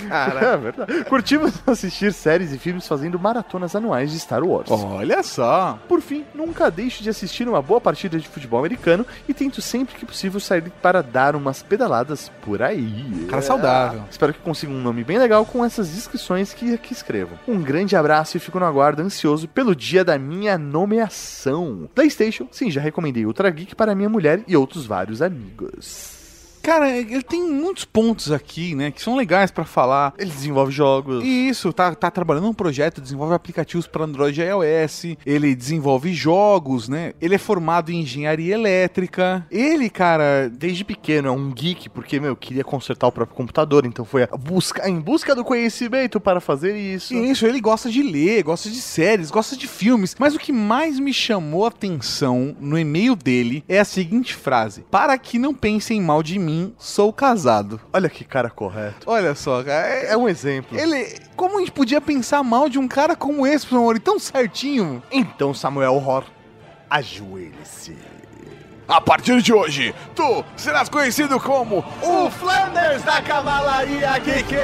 Cara, é verdade. Curtimos assistir séries e filmes fazendo maratonas anuais de Star Wars. Olha só. Por fim, nunca deixo de assistir uma boa partida de futebol americano e tento sempre que possível sair para dar umas pedaladas por aí. Cara saudável. Espero que consiga um nome bem legal com essas descrições que aqui escrevo. Um grande abraço e fico no aguardo ansioso pelo dia da minha nomeação. PlayStation, sim, já recomendei Ultra Geek para minha mulher e outros vários amigos. Cara, ele tem muitos pontos aqui, né, que são legais pra falar. Ele desenvolve jogos. Isso, tá, tá trabalhando num projeto, desenvolve aplicativos para Android e iOS, ele desenvolve jogos, né? Ele é formado em engenharia elétrica. Ele, cara, Desde pequeno é um geek, porque, meu, queria consertar o próprio computador, então foi a busca, em busca do conhecimento para fazer isso. Isso, ele gosta de ler, gosta de séries, gosta de filmes. Mas o que mais me chamou a atenção no e-mail dele é a seguinte frase: Para que não pensem mal de mim, sou casado. Olha que cara correto. Olha só, cara. É, É um exemplo. ele. Como a gente podia pensar mal de um cara como esse, meu amor? E tão certinho. Então, Samuel Hor, ajoelhe-se. A partir de hoje, tu serás conhecido como O Flanders da Cavalaria Geek!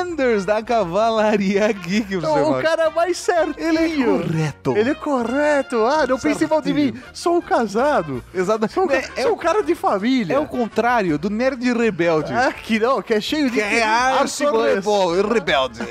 Flanders da Cavalaria Geek. Então, o cara mais certinho. Ele é correto. Ele é correto. Ah, não pense mal de mim. Sou casado. Exato. Sou, um É, é sou o, um cara de família. é o contrário do nerd rebelde. Ah, que não, que é cheio de É, ah, eu sou rebelde.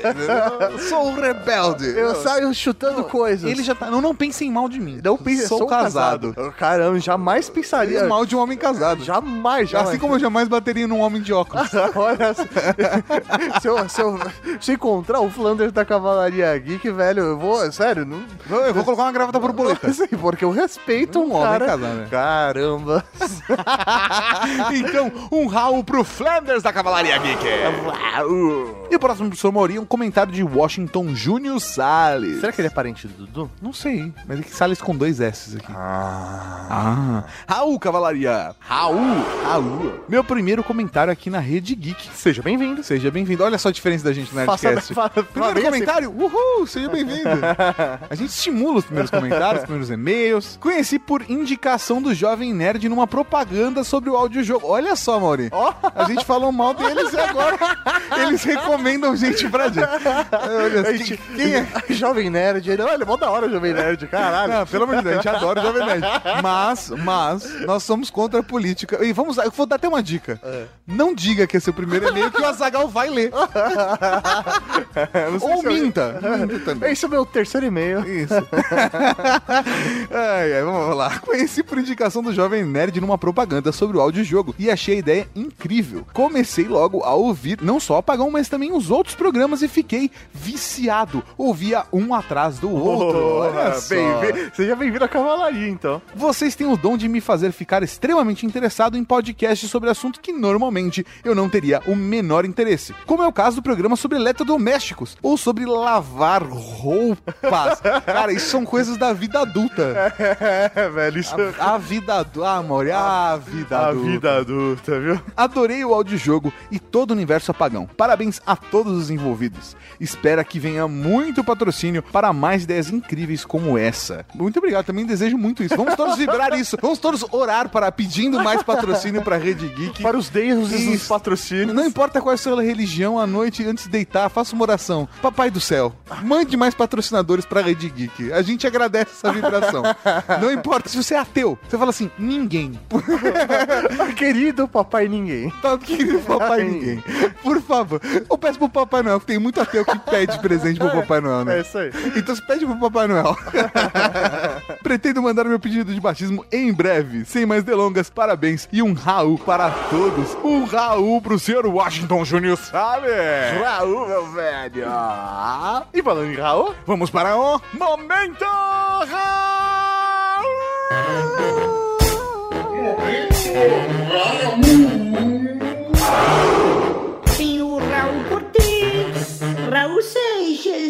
Sou um rebelde. Eu saio chutando coisas. Ele já tá. Não, não pensem mal de mim. não pensa, sou, casado. Caramba, jamais pensaria. É mal de um homem casado. Jamais, jamais. Assim como eu jamais bateria num homem de óculos. Olha, se, se, eu, se, eu, se eu encontrar o Flanders da Cavalaria Geek, velho, eu vou. Sério, não. Eu eu vou colocar uma gravata borboleta. Sim, porque eu respeito um, Um homem cara. né? Caramba. então, um Raul pro Flanders da Cavalaria Geek. E o próximo professor Mauri é um comentário de Washington Júnior Salles. Será que ele é parente do Dudu? Não sei, mas é que Salles com dois S aqui. Ah. Raul Cavalaria. Raul. Raul. Meu primeiro comentário aqui na Rede Geek. Seja bem-vindo. Seja bem-vindo. Olha só a diferença da gente no Nerdcast. Primeiro bem assim. comentário, uhul, seja bem-vindo. A gente estimula os primeiros comentários, os primeiros e-mails. Conheci por indicação do Jovem Nerd numa propaganda sobre o audiojogo. Olha só, Mauri. A gente falou mal deles e agora eles recomendam gente pra gente. Olha, A gente- quem, quem é? Jovem Nerd. Ele, olha, mó da hora o Jovem Nerd, caralho. Não, pelo amor de Deus, a gente adora o Jovem Nerd. Mas, mas, nós somos contra a política. E vamos, eu vou dar até uma dica. Não diga que esse é o primeiro e-mail que o Azagal vai ler. Ou minta. Minta também. Esse é o meu terceiro e-mail. Isso. ai, ai, vamos lá. Conheci por indicação do Jovem Nerd numa propaganda sobre o audiojogo e achei a ideia incrível. Comecei logo a ouvir, não só Apagão, mas também os outros programas e fiquei viciado. Ouvia um atrás do outro. Olha só. bem, seja bem-vindo à cavalaria, então. Vocês têm o dom de me fazer ficar extremamente interessado em podcasts sobre assunto que normalmente eu não teria o menor interesse. Como é o caso do programa sobre eletrodomésticos ou sobre lavar roupas. Cara, isso são coisas da vida adulta. É, velho, isso A, a vida adulta. Ah, amor, a vida a adulta. vida adulta, viu? Adorei o audiojogo e todo o universo apagão. Parabéns a todos os envolvidos. Espera que venha muito patrocínio para mais ideias incríveis como essa. Muito obrigado, também desejo muito isso. Vamos todos vibrar isso. Vamos todos orar para pedindo mais patrocínio para a Rede Geek. Para os deuses dos patrocínios. Não importa qual é a sua religião, à noite, antes de deitar, faça uma oração. Papai do céu, mande mais patrocinadores pra Rede Geek. A gente agradece essa vibração. Não importa se você é ateu. Você fala assim, ninguém. Querido papai ninguém. Tá querido papai ninguém. Por favor. Eu peço pro Papai Noel, que tem muito ateu que pede presente pro Papai Noel, né? É isso aí. Então você pede pro Papai Noel. Pretendo mandar meu pedido de batismo em breve. Sem mais delongas, parabéns e um Raul para todos. Um Raul pro senhor Washington Júnior, sabe? Raul, meu velho. E falando em Raul, Vamos para o Momento Tem o Raul Cortez, Raul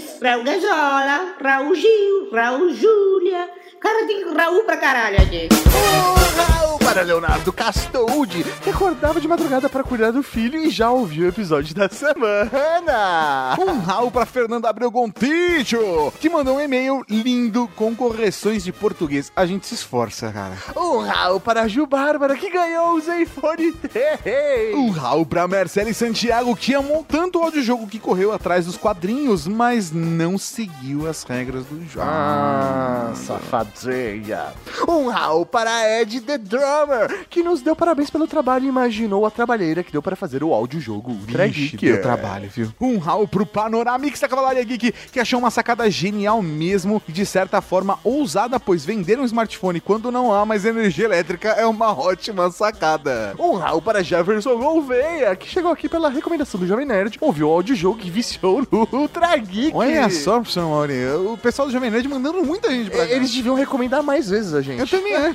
Seixas, Raul Gazola, Raul Gil, Raul Júlia. Cara, tem Raul pra caralho aqui. o Raul para Leonardo Castoldi, que acordava de madrugada para cuidar do filho e já ouviu o episódio da semana. Um Raul para Fernanda Abreu Gontijo, que mandou um e-mail lindo com correções de português. A gente se esforça, cara. Um Raul para a Ju Bárbara, que ganhou o Zenfone 3. Um Raul pra Marcele Santiago, que amou tanto o audiojogo que correu atrás dos quadrinhos, mas não seguiu as regras do jogo. Ah, safadinha. Um Raul para Ed The Drummer, que nos deu parabéns pelo trabalho e imaginou a trabalheira que deu para fazer o audiojogo Ultra Geek. deu trabalho, viu? Um Raul pro Panoramix da Cavalaria Geek, que achou uma sacada genial mesmo e de certa forma ousada, pois vender um smartphone quando não há mais energia elétrica é uma ótima sacada. Um Raul para Jefferson Gouveia, que chegou aqui pela recomendação do Jovem Nerd, ouviu o audiojogo e viciou no Ultra Geek. Olha só, professor Mauri, o pessoal do Jovem Nerd mandando muita gente pra cá. Eles deviam recomendar mais vezes a gente. Eu também é.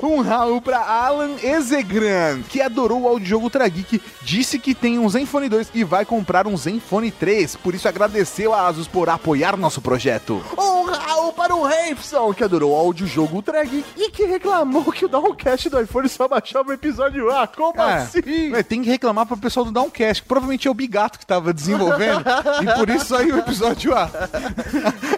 um Raul pra Alan Ezegran, que adorou o audiojogo Ultra Geek, disse que tem um Zenfone 2 e vai comprar um Zenfone 3, por isso agradeceu a Asus por apoiar nosso projeto. Um Raul para o Rapson, que adorou o audiojogo Ultra Geek e que reclamou que o Downcast do iPhone só baixava o episódio A. Como Cara, assim? é, tem que reclamar pro pessoal do Downcast, que provavelmente é o Bigato que tava desenvolvendo, e por isso saiu o episódio A.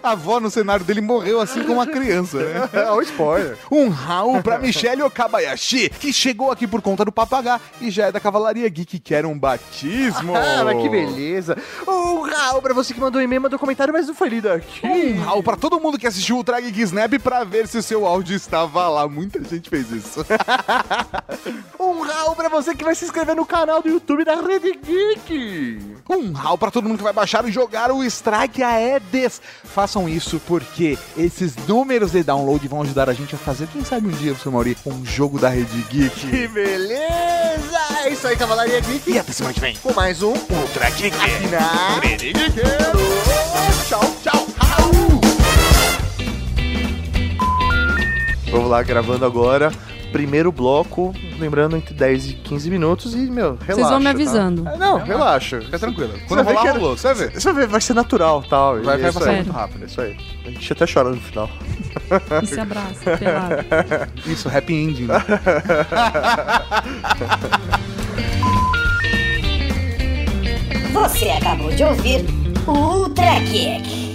A avó no cenário dele morreu assim como uma criança, né? É o spoiler. Um Raul pra Michelle Okabayashi, que chegou aqui por conta do papagá e já é da Cavalaria Geek, que era um batismo. Ah, mas que beleza. Um Raul pra você que mandou um e-mail, mandou comentário, mas não foi lido aqui. Um Raul pra todo mundo que assistiu o Geek Snap pra ver se o seu áudio estava lá. Muita gente fez isso. Um Raul pra você que vai se inscrever no canal do YouTube da Rede Geek. Um Raul pra todo mundo que vai baixar e jogar o Strike Aedes. Façam isso porque esses números de download vão ajudar a gente a fazer, quem sabe um dia, professor Mauri, um jogo da Rede Geek. Que beleza! É isso aí, Cavalaria Geek. E até semana que vem. Com mais um Ultra Geek. aqui na Rede Geek. Tchau, tchau. Raul. Vamos lá, gravando agora. Primeiro bloco, lembrando entre 10 e 15 minutos e, meu, relaxa. Vocês vão me tá? avisando. É, não, relaxa. Fica tranquilo. Você Quando ver rolar, que- rolou. Você vai ver. Você vai ver, vai ser natural tal. e Vai- vai passar aí. muito rápido. É isso aí. A gente até chora no final. E se abraça, pelado. Isso, happy ending. Você acabou de ouvir o Ultra Geek.